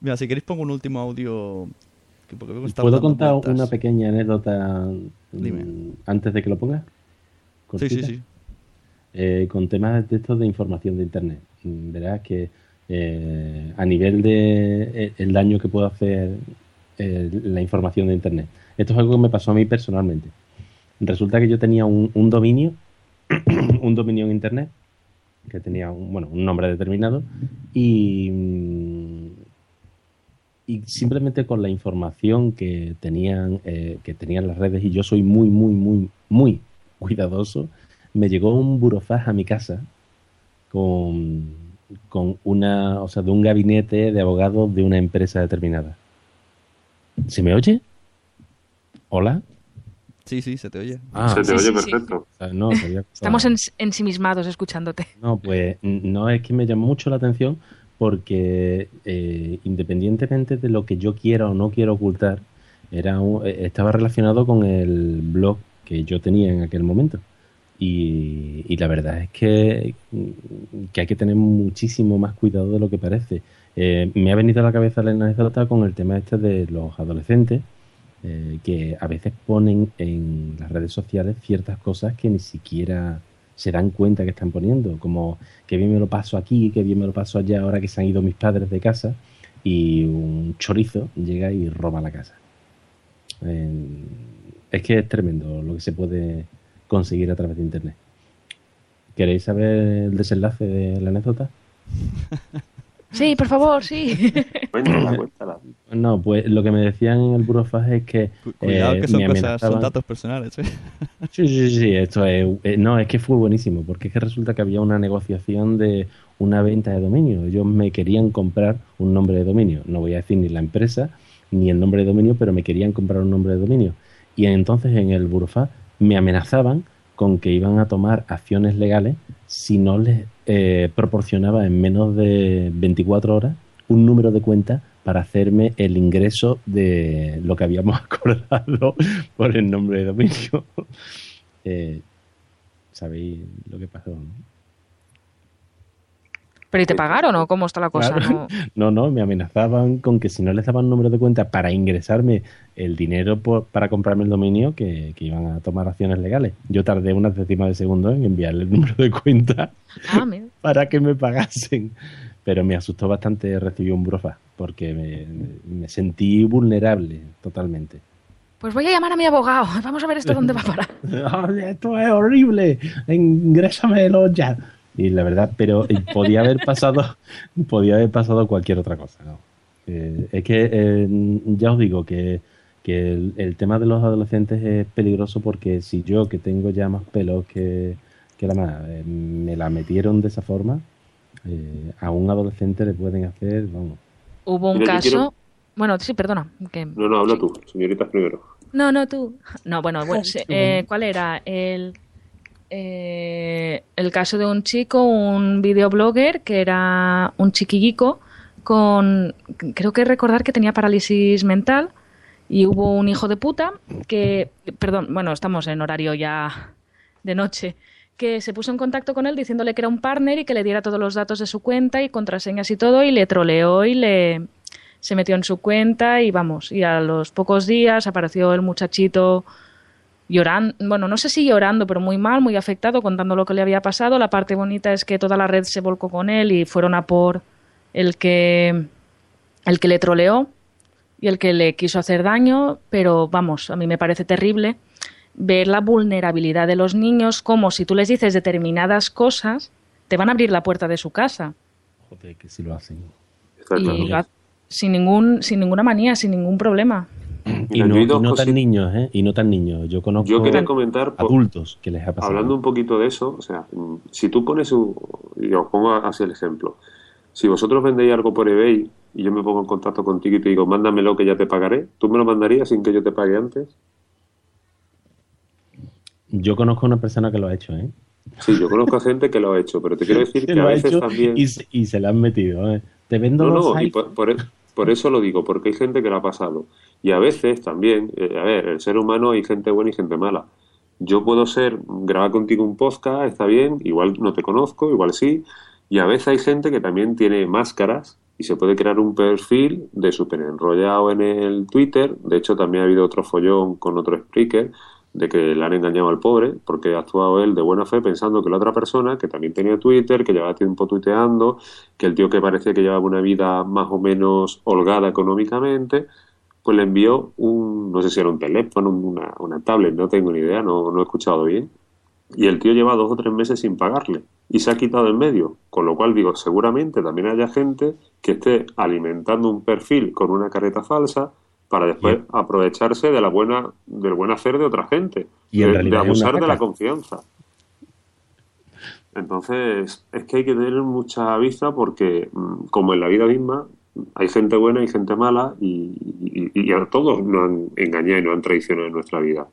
Mira, si queréis pongo un último audio. que- porque veo que está ¿Puedo contar vueltas. una pequeña anécdota mm, Dime. antes de que lo ponga? Sí, sí, sí. Eh, con temas de estos de información de Internet. Mm, Verás que eh, a nivel de eh, el daño que puede hacer eh, la información de Internet. Esto es algo que me pasó a mí personalmente. Resulta que yo tenía un, un dominio, un dominio en Internet, que tenía un, bueno, un nombre determinado, y, simplemente con la información que tenían, eh, que tenían las redes, y yo soy muy, muy, muy, muy cuidadoso, me llegó un burofax a mi casa con, con una, o sea, de un gabinete de abogados de una empresa determinada. ¿Se me oye? ¿Hola? Sí, sí, se te oye. Ah, Se te Sí, oye sí, sí. perfecto. o sea, no. Estamos ens- ensimismados escuchándote. No, pues no es que me llamó mucho la atención porque eh, independientemente de lo que yo quiera o no quiera ocultar, era un- eh, estaba relacionado con el blog que yo tenía en aquel momento. Y, y la verdad es que, que hay que tener muchísimo más cuidado de lo que parece. Eh, me ha venido a la cabeza la anécdota con el tema este de los adolescentes eh, que a veces ponen en las redes sociales ciertas cosas que ni siquiera se dan cuenta que están poniendo, como que bien me lo paso aquí, que bien me lo paso allá, ahora que se han ido mis padres de casa, y un chorizo llega y roba la casa. Es que es tremendo lo que se puede conseguir a través de Internet. ¿Queréis saber el desenlace de la anécdota? Sí, por favor, sí. Cuéntala, cuéntala. No, pues lo que me decían en el burofax es que... Cu- Cuidado eh, que son cosas, son datos personales, ¿eh? Sí, sí, sí, esto es... eh, no, es que fue buenísimo, porque es que resulta que había una negociación de una venta de dominio. Ellos me querían comprar un nombre de dominio. No voy a decir ni la empresa ni el nombre de dominio, pero me querían comprar un nombre de dominio. Y entonces en el burofax me amenazaban con que iban a tomar acciones legales si no les eh, proporcionaba en menos de 24 horas un número de cuenta para hacerme el ingreso de lo que habíamos acordado por el nombre de dominio. Eh, ¿Sabéis lo que pasó? Pero ¿y te pagaron o cómo está la cosa? Claro. No. No, no, me amenazaban con que si no les daban número de cuenta para ingresarme el dinero por- para comprarme el dominio, que, que iban a tomar acciones legales. Yo tardé unas décimas de segundo en enviarle el número de cuenta Ah, para que me pagasen. Pero me asustó bastante recibir un brofa, porque me, me sentí vulnerable totalmente. Pues voy a llamar a mi abogado. Vamos a ver esto dónde va a parar. "Ay, esto es horrible, ingrésamelo ya. Y la verdad, pero podía haber pasado, podía haber pasado cualquier otra cosa. ¿no? Eh, es que eh, ya os digo que, que el, el tema de los adolescentes es peligroso porque si yo, que tengo ya más pelos que, que la más, eh, me la metieron de esa forma, eh, a un adolescente le pueden hacer, vamos, Hubo un caso. quiero- Bueno, sí, perdona. que- No, no, habla tú, señoritas primero. No, no, tú. No, bueno, bueno, sí, eh, ¿cuál era? El, eh, el caso de un chico, un videoblogger que era un chiquillico con, creo que recordar que tenía parálisis mental y hubo un hijo de puta que, perdón, bueno, estamos en horario ya de noche, que se puso en contacto con él diciéndole que era un partner y que le diera todos los datos de su cuenta y contraseñas y todo y le troleó y le se metió en su cuenta y vamos, y a los pocos días apareció el muchachito llorando, bueno, no sé si llorando, pero muy mal, muy afectado, contando lo que le había pasado. La parte bonita es que toda la red se volcó con él y fueron a por el que el que le troleó y el que le quiso hacer daño, pero vamos, a mí me parece terrible ver la vulnerabilidad de los niños, como si tú les dices determinadas cosas, te van a abrir la puerta de su casa. Joder, que si lo hacen. Y lo ha- sin ningún, sin ninguna manía, sin ningún problema. Y no, y tan niños, ¿eh? Y no tan niños. Yo conozco Yo quería comentar, adultos que les ha pasado. hablando un poquito de eso, o sea, mm, si tú pones, un, y os pongo así el ejemplo, si vosotros vendéis algo por eBay y yo me pongo en contacto contigo y te digo, mándamelo que ya te pagaré, ¿tú me lo mandarías sin que yo te pague antes? Yo conozco a una persona que lo ha hecho, ¿eh? Sí, yo conozco a gente que lo ha hecho, pero te quiero decir Que que a veces hecho también... y, se, y se le han metido, ¿eh? Te vendo No, los no, y por, por e- por eso lo digo, porque hay gente que lo ha pasado. Y a veces también, eh, a ver, el ser humano hay gente buena y gente mala. Yo puedo ser, grabar contigo un podcast, está bien, igual no te conozco, igual sí. Y a veces hay gente que también tiene máscaras y se puede crear un perfil de súper enrollado en el Twitter. De hecho, también ha habido otro follón con otro speaker de que le han engañado al pobre porque ha actuado él de buena fe pensando que la otra persona, que también tenía Twitter, que llevaba tiempo tuiteando, que el tío que parecía que llevaba una vida más o menos holgada económicamente, pues le envió un, no sé si era un teléfono, una, una tablet, no tengo ni idea, no, no he escuchado bien. Y el tío lleva dos o tres meses sin pagarle y se ha quitado en medio. Con lo cual digo, seguramente también haya gente que esté alimentando un perfil con una careta falsa para después aprovecharse de la buena, del buen hacer de otra gente, Y de, de abusar de la confianza. Entonces, es que hay que tener mucha vista porque, mm, como en la vida misma, hay gente buena y gente mala y, y- y a todos nos han engañado y nos han traicionado en nuestra vida.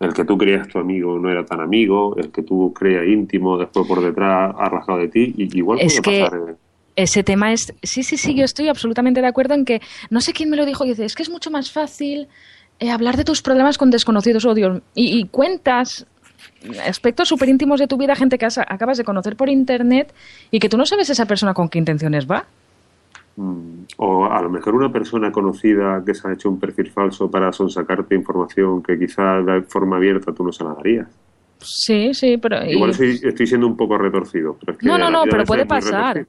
El que tú creías tu amigo no era tan amigo, el que tú creías íntimo después por detrás ha rasgado de ti y igual Es puede que- pasar. eh. Ese tema es. Sí, sí, sí, yo estoy absolutamente de acuerdo en que. No sé quién me lo dijo, y dice: es que es mucho más fácil eh, hablar de tus problemas con desconocidos odios. Y, y cuentas aspectos súper íntimos de tu vida, gente que has- acabas de conocer por internet y que tú no sabes esa persona con qué intenciones va. Mm, O a lo mejor una persona conocida que se ha hecho un perfil falso para sonsacarte información que quizás de forma abierta tú no se la darías. Sí, sí, pero. Igual soy- estoy siendo un poco retorcido. Pero es que No, no, no, pero puede pasar.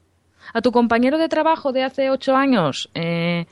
A tu compañero de trabajo de hace ocho años eh,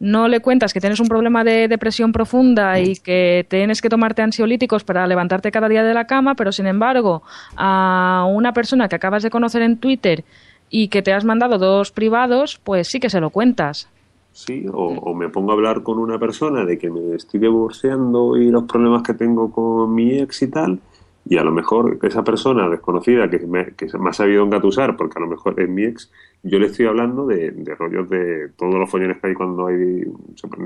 no le cuentas que tienes un problema de depresión profunda y que tienes que tomarte ansiolíticos para levantarte cada día de la cama, pero sin embargo a una persona que acabas de conocer en Twitter y que te has mandado dos privados, pues sí que se lo cuentas. Sí, o, me pongo a hablar con una persona de que me estoy divorciando y los problemas que tengo con mi ex y tal, y a lo mejor esa persona desconocida que me, que me ha sabido engatusar, porque a lo mejor es mi ex, yo le estoy hablando de, de rollos de todos los follones que hay cuando hay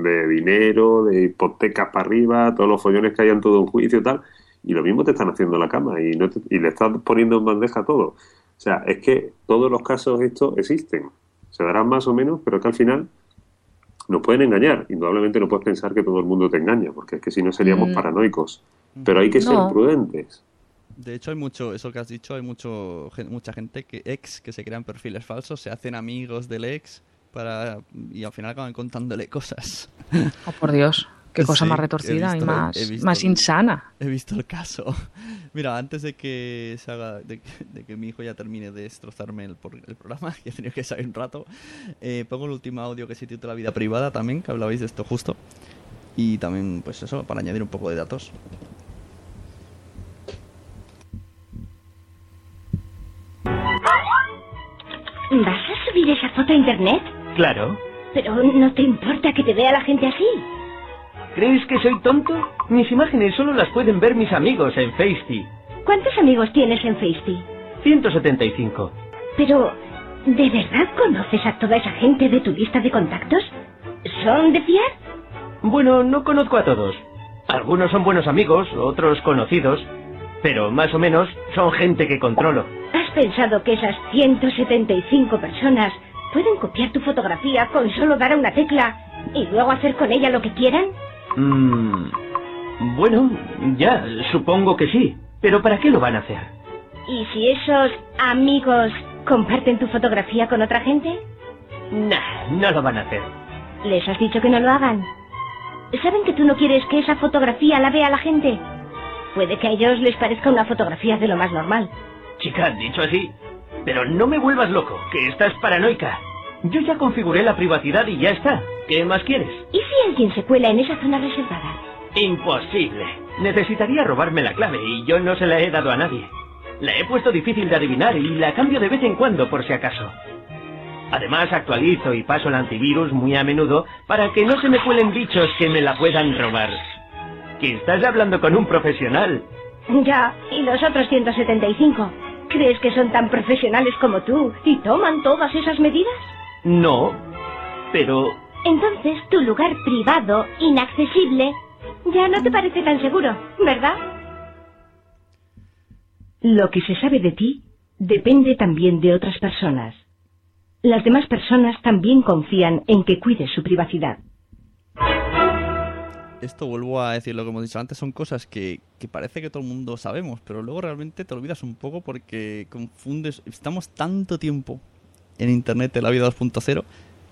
de dinero, de hipotecas para arriba, todos los follones que hay en todo un juicio y tal, y lo mismo te están haciendo en la cama y, no te- y le estás poniendo en bandeja todo. O sea, es que todos los casos estos existen. Se darán más o menos, pero que al final nos pueden engañar. Indudablemente no puedes pensar que todo el mundo te engaña, porque es que si no seríamos Mm. paranoicos. Pero hay que ser prudentes. De hecho, hay mucho, eso que has dicho, hay mucho, mucha gente que ex que se crean perfiles falsos, se hacen amigos del ex para y al final acaban contándole cosas. Oh, por Dios, qué cosa Sí, más retorcida y visto- más, he visto más insana. He visto el caso. Mira, antes de que se haga, de, que- de que mi hijo ya termine de destrozarme el, por- el programa, que he tenido que salir un rato, eh, pongo el último audio que se titula Vida Privada también, que hablabais de esto justo. Y también, pues eso, para añadir un poco de datos. ¿Vas a subir esa foto a internet? Claro. Pero no te importa que te vea la gente así. ¿Crees que soy tonto? Mis imágenes solo las pueden ver mis amigos en Facety. ¿Cuántos amigos tienes en Facety? 175. Pero ¿De verdad conoces a toda esa gente de tu lista de contactos? ¿Son de fiar? Bueno, no conozco a todos. Algunos son buenos amigos, otros conocidos, pero más o menos son gente que controlo. ¿Has pensado que esas 175 personas pueden copiar tu fotografía con solo dar a una tecla y luego hacer con ella lo que quieran? Mm, bueno, ya, supongo que sí. Pero ¿para qué lo van a hacer? ¿Y si esos amigos comparten tu fotografía con otra gente? Nah, no lo van a hacer. ¿Les has dicho que no lo hagan? ¿Saben que tú no quieres que esa fotografía la vea la gente? Puede que a ellos les parezca una fotografía de lo más normal. Chica, dicho así. Pero no me vuelvas loco, que estás paranoica. Yo ya configuré la privacidad y ya está. ¿Qué más quieres? ¿Y si alguien se cuela en esa zona reservada? Imposible. Necesitaría robarme la clave y yo no se la he dado a nadie. La he puesto difícil de adivinar y la cambio de vez en cuando por si acaso. Además actualizo y paso el antivirus muy a menudo para que no se me cuelen bichos que me la puedan robar. Que estás hablando con un profesional. Ya, ¿y los otros 175? ¿Crees que son tan profesionales como tú y toman todas esas medidas? No, pero... Entonces tu lugar privado, inaccesible, ya no te parece tan seguro, ¿verdad? Lo que se sabe de ti depende también de otras personas. Las demás personas también confían en que cuides su privacidad. Esto vuelvo a decir lo que hemos dicho antes, son cosas que, que parece que todo el mundo sabemos, pero luego realmente te olvidas un poco porque confundes, estamos tanto tiempo en Internet de la vida 2.0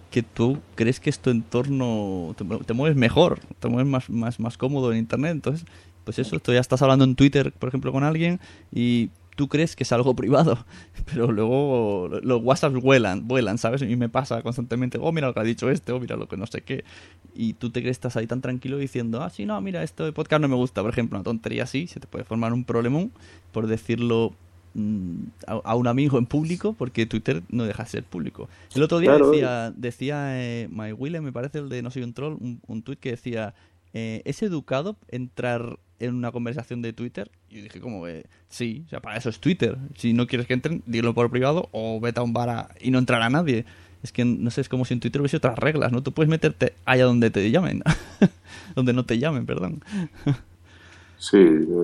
que tú crees que es tu entorno, te, mueves mejor, te mueves más, más, más cómodo en Internet, entonces, pues eso, tú ya estás hablando en Twitter, por ejemplo, con alguien y tú crees que es algo privado, pero luego los WhatsApp vuelan, vuelan, ¿sabes? Y me pasa constantemente, oh, mira lo que ha dicho este, oh, mira lo que no sé qué. Y tú te crees, estás ahí tan tranquilo diciendo, ah, sí, no, mira, esto de podcast no me gusta, por ejemplo, una tontería así, se te puede formar un problemón por decirlo a, un amigo en público porque Twitter no deja de ser público. El otro día claro. decía, decía eh, My Wille, me parece el de No soy un troll, un, un tweet que decía, eh, ¿es educado entrar en una conversación de Twitter? Y yo dije como, eh, sí, o sea, para eso es Twitter. Si no quieres que entren, dilo por privado o vete a un bar a, y no entrará nadie. Es que, no sé, es como si en Twitter hubiese otras reglas, ¿no? Tú puedes meterte allá donde te llamen. donde no te llamen, perdón. Sí,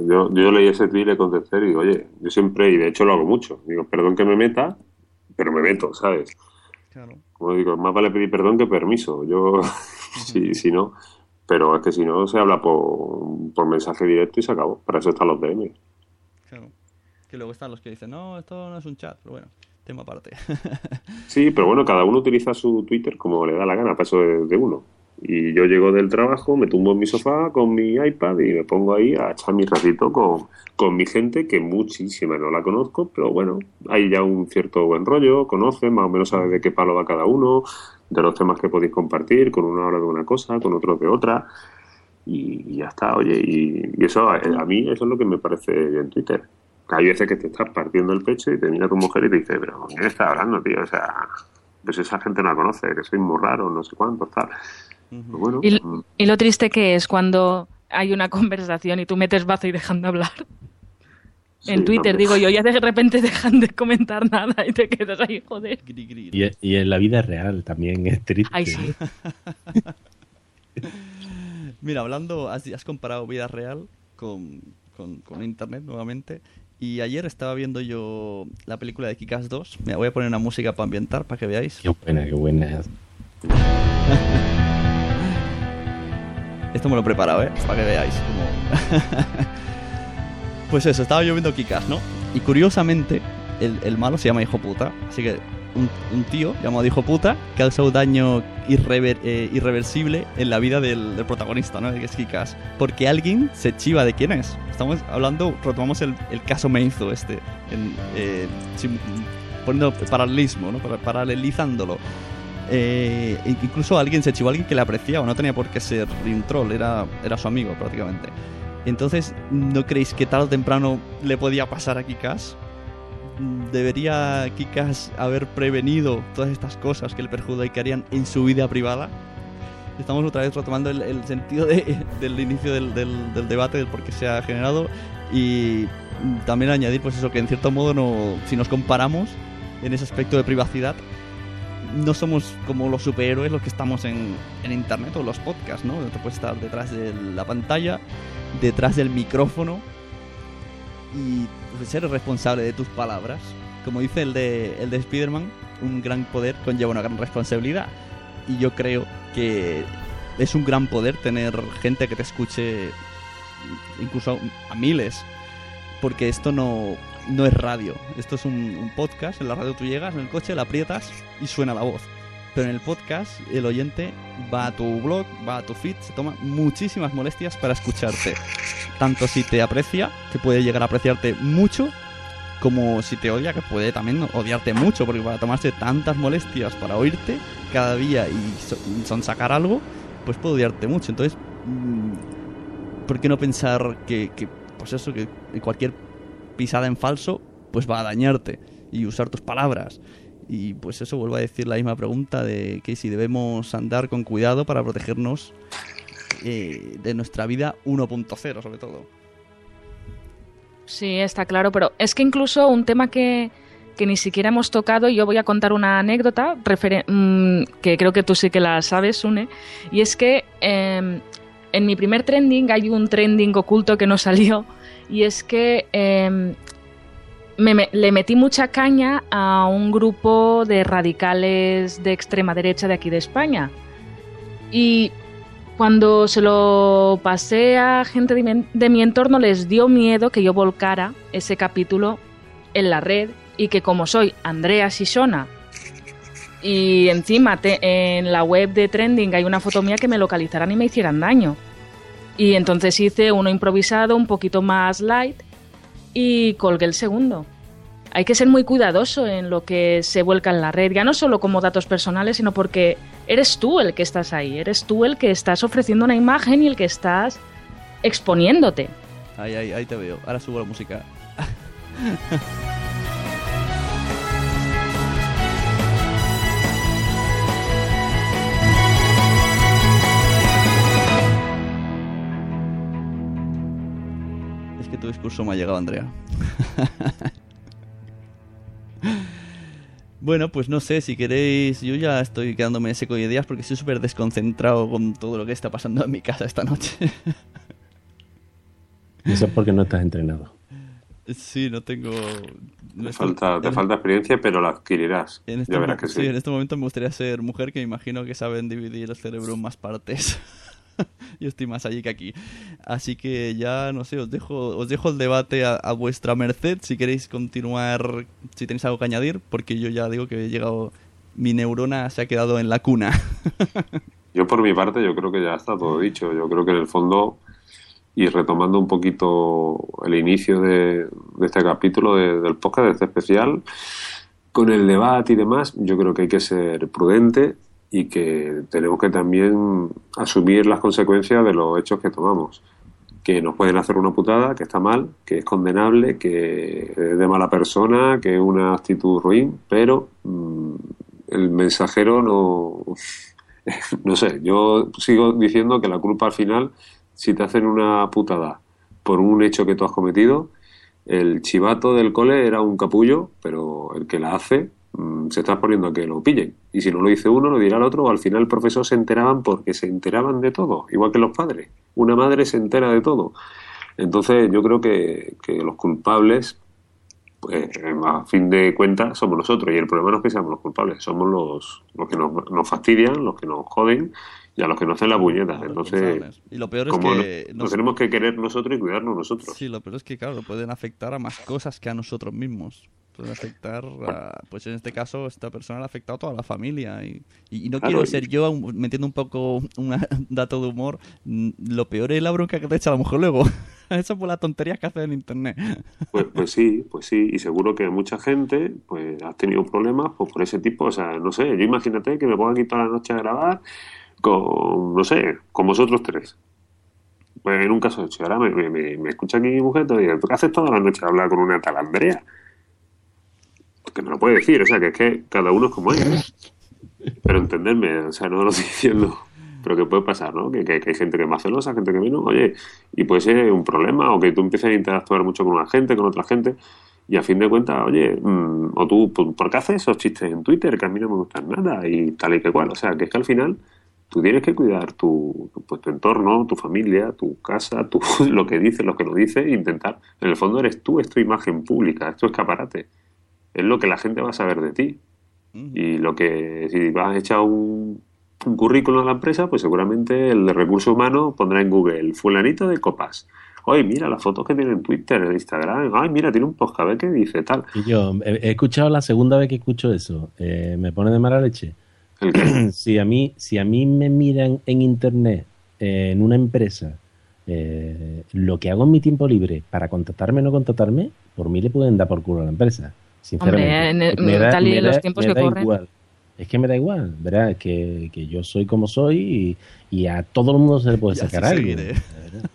yo, yo leí ese tweet y le contesté y digo, oye, yo siempre, y de hecho lo hago mucho, digo, perdón que me meta, pero me meto, ¿sabes? Claro. Como digo, más vale pedir perdón que permiso. Yo, si, si no, pero es que si no se habla por, por mensaje directo y se acabó. Para eso están los DM. Claro. Que luego están los que dicen, no, esto no es un chat, pero bueno, tema aparte. sí, pero bueno, cada uno utiliza su Twitter como le da la gana, para eso de, de uno. Y yo llego del trabajo, me tumbo en mi sofá con mi iPad y me pongo ahí a echar mi ratito con, con mi gente, que muchísima no la conozco, pero bueno, hay ya un cierto buen rollo, conocen, más o menos sabe de qué palo va cada uno, de los temas que podéis compartir, con uno habla de una cosa, con otro de otra, y, ya está, oye, y, y, eso a mí eso es lo que me parece en Twitter. Hay veces que te estás partiendo el pecho y te mira tu mujer y te dice, pero ¿con quién estás hablando, tío? O sea, pues esa gente no la conoce, que soy muy raro, no sé cuánto, tal. Pues bueno, y, y, lo triste que es cuando hay una conversación y tú metes bazo y dejan de hablar. Sí, en Twitter, digo yo, ya de repente dejan de comentar nada y te quedas ahí, joder. Y, y en la vida real también es triste. Ay, sí. Mira, hablando, has, has, comparado vida real con, con, con, Internet nuevamente. Y ayer estaba viendo yo la película de Kikas 2. Mira, voy a poner una música para ambientar, para que veáis. Qué buena, qué buena. Esto me lo he preparado, ¿eh? Para que veáis. Pues eso, estaba yo viendo Kikas, ¿no? Y curiosamente, el, el, malo se llama Hijo Puta. Así que un, tío llamado Hijo Puta causado daño irrever, eh, irreversible en la vida del, protagonista, ¿no? Que es Kikas. Porque alguien se chiva de quién es. Estamos hablando, retomamos el, el caso Meizo este. En, eh, poniendo paralelismo, ¿no? Paralelizándolo. Eh, incluso alguien se chivó a alguien que le apreciaba, no tenía por qué ser un troll, era, era su amigo prácticamente. Entonces, ¿no creéis que tarde o temprano le podía pasar a Kikas? ¿Debería Kikas haber prevenido todas estas cosas que le perjudicarían en su vida privada? Estamos otra vez retomando el, sentido de, del inicio del, debate, del por qué se ha generado y también añadir pues eso que en cierto modo si nos comparamos en ese aspecto de privacidad, no somos como los superhéroes los que estamos en, en internet o los podcasts, ¿no? Te puedes estar detrás de la pantalla, detrás del micrófono y pues, ser responsable de tus palabras. Como dice el de, el de Spider-Man, un gran poder conlleva una gran responsabilidad. Y yo creo que es un gran poder tener gente que te escuche incluso a miles. Porque esto no, no es radio. Esto es un, podcast. En la radio tú llegas en el coche, la aprietas y suena la voz. Pero en el podcast, el oyente va a tu blog, va a tu feed, se toma muchísimas molestias para escucharte. Tanto si te aprecia, que puede llegar a apreciarte mucho, como si te odia, que puede también odiarte mucho, porque para tomarse tantas molestias para oírte cada día y son sacar algo, pues puede odiarte mucho. Entonces, ¿por qué no pensar que, que pues eso, que cualquier pisada en falso, pues va a dañarte y usar tus palabras. Y pues eso vuelvo a decir la misma pregunta de que si debemos andar con cuidado para protegernos eh, de nuestra vida 1.0 sobre todo. Sí, está claro, pero es que incluso un tema que, que ni siquiera hemos tocado, y yo voy a contar una anécdota mmm, que creo que tú sí que la sabes, Une, y es que eh, en mi primer trending hay un trending oculto que no salió, y es que me, me, le metí mucha caña a un grupo de radicales de extrema derecha de aquí de España. Y cuando se lo pasé a gente de mi, de mi, entorno les dio miedo que yo volcara ese capítulo en la red y que como soy Andrea Sisona y encima te, en la web de Trending hay una foto mía que me localizaran y me hicieran daño. Y entonces hice uno improvisado, un poquito más light, y colgué el segundo. Hay que ser muy cuidadoso en lo que se vuelca en la red, ya no solo como datos personales, sino porque eres tú el que estás ahí, eres tú el que estás ofreciendo una imagen y el que estás exponiéndote. Ahí, ahí, ahí te veo. Ahora subo la música. tu discurso me ha llegado, Andrea. bueno, pues no sé, si queréis, yo ya estoy quedándome seco de ideas porque estoy súper desconcentrado con todo lo que está pasando en mi casa esta noche. Eso es porque no estás entrenado. Sí, no tengo... te, falta, te falta experiencia, pero la adquirirás. En este ya verás que sí. sí. en este momento me gustaría ser mujer que me imagino que saben dividir el cerebro en más partes. Yo estoy más allí que aquí. Así que ya, no sé, os dejo, os dejo el debate a, vuestra merced. Si queréis continuar, si tenéis algo que añadir, porque yo ya digo que he llegado, mi neurona se ha quedado en la cuna. yo por mi parte, yo creo que ya está todo dicho. Yo creo que en el fondo, y retomando un poquito el inicio de, de este capítulo de, del podcast, de este especial, con el debate y demás, yo creo que hay que ser prudente y que tenemos que también asumir las consecuencias de los hechos que tomamos. Que nos pueden hacer una putada, que está mal, que es condenable, que es de mala persona, que es una actitud ruin, pero mmm, el mensajero no. no sé, yo sigo diciendo que la culpa al final, si te hacen una putada por un hecho que tú has cometido, el chivato del cole era un capullo, pero el que la hace se está poniendo a que lo pillen. Y si no lo dice uno, lo dirá el otro, al final el profesor se enteraban porque se enteraban de todo, igual que los padres. Una madre se entera de todo. Entonces yo creo que, que los culpables, pues a fin de cuentas, somos nosotros. Y el problema no es que seamos los culpables, somos los, los que nos, nos fastidian, los que nos joden y a los que nos hacen la puñeta. Entonces, y lo peor es como que nos, nos tenemos que querer nosotros y cuidarnos nosotros. Sí, lo peor es que, claro, pueden afectar a más cosas que a nosotros mismos. Puede afectar a, pues en este caso esta persona le ha afectado a toda la familia y, y, y no claro, quiero ser yo metiendo un poco un dato de humor lo peor es la bronca que te echa a lo mejor luego. Eso por las tonterías que hace en internet. Pues, pues sí pues sí y seguro que mucha gente pues ha tenido problemas pues, por ese tipo. O sea no sé yo imagínate que me ponga aquí toda la noche a grabar con no sé con vosotros tres pues en un caso de hecho ahora me, me, me escucha aquí mi mujer dice, ¿tú qué haces toda la noche hablar con una tal Andrea? que me lo puede decir, o sea, que es que cada uno es como es. Pero entenderme, o sea, no lo estoy diciendo, pero que puede pasar, ¿no? Que, que, hay gente que es más celosa, gente que menos, oye, y puede ser un problema, o que tú empieces a interactuar mucho con una gente, con otra gente, Y a fin de cuentas, oye, mm, o tú, ¿por por qué haces esos chistes en Twitter que a mí no me gustan nada y tal y que cual? O sea, que es que al final tú tienes que cuidar tu, pues, tu entorno, tu familia, tu casa, tu, lo que dices, lo que no dices, e intentar. En el fondo eres tú, es tu imagen pública, es tu escaparate. Es lo que la gente va a saber de ti. Y lo que, si vas a echar un, un currículum a la empresa, pues seguramente el de recursos humanos pondrá en Google, fulanito de copas. Oye, mira las fotos que tiene en Twitter, en Instagram. Ay, mira, tiene un podcast, a ver qué dice, tal. Y yo he, he escuchado la segunda vez que escucho eso. Eh, me pone de mala leche. si a mí, si a mí me miran en internet, eh, en una empresa, eh, lo que hago en mi tiempo libre para contratarme o no contratarme, por mí le pueden dar por culo a la empresa. Sinceramente. Hombre, en el- Me da- tal y me en los da- tiempos me que da corren. igual. Es que me da igual, ¿verdad? Que, que yo soy como soy y, y a todo el mundo se le puede sacar algo. seguiré.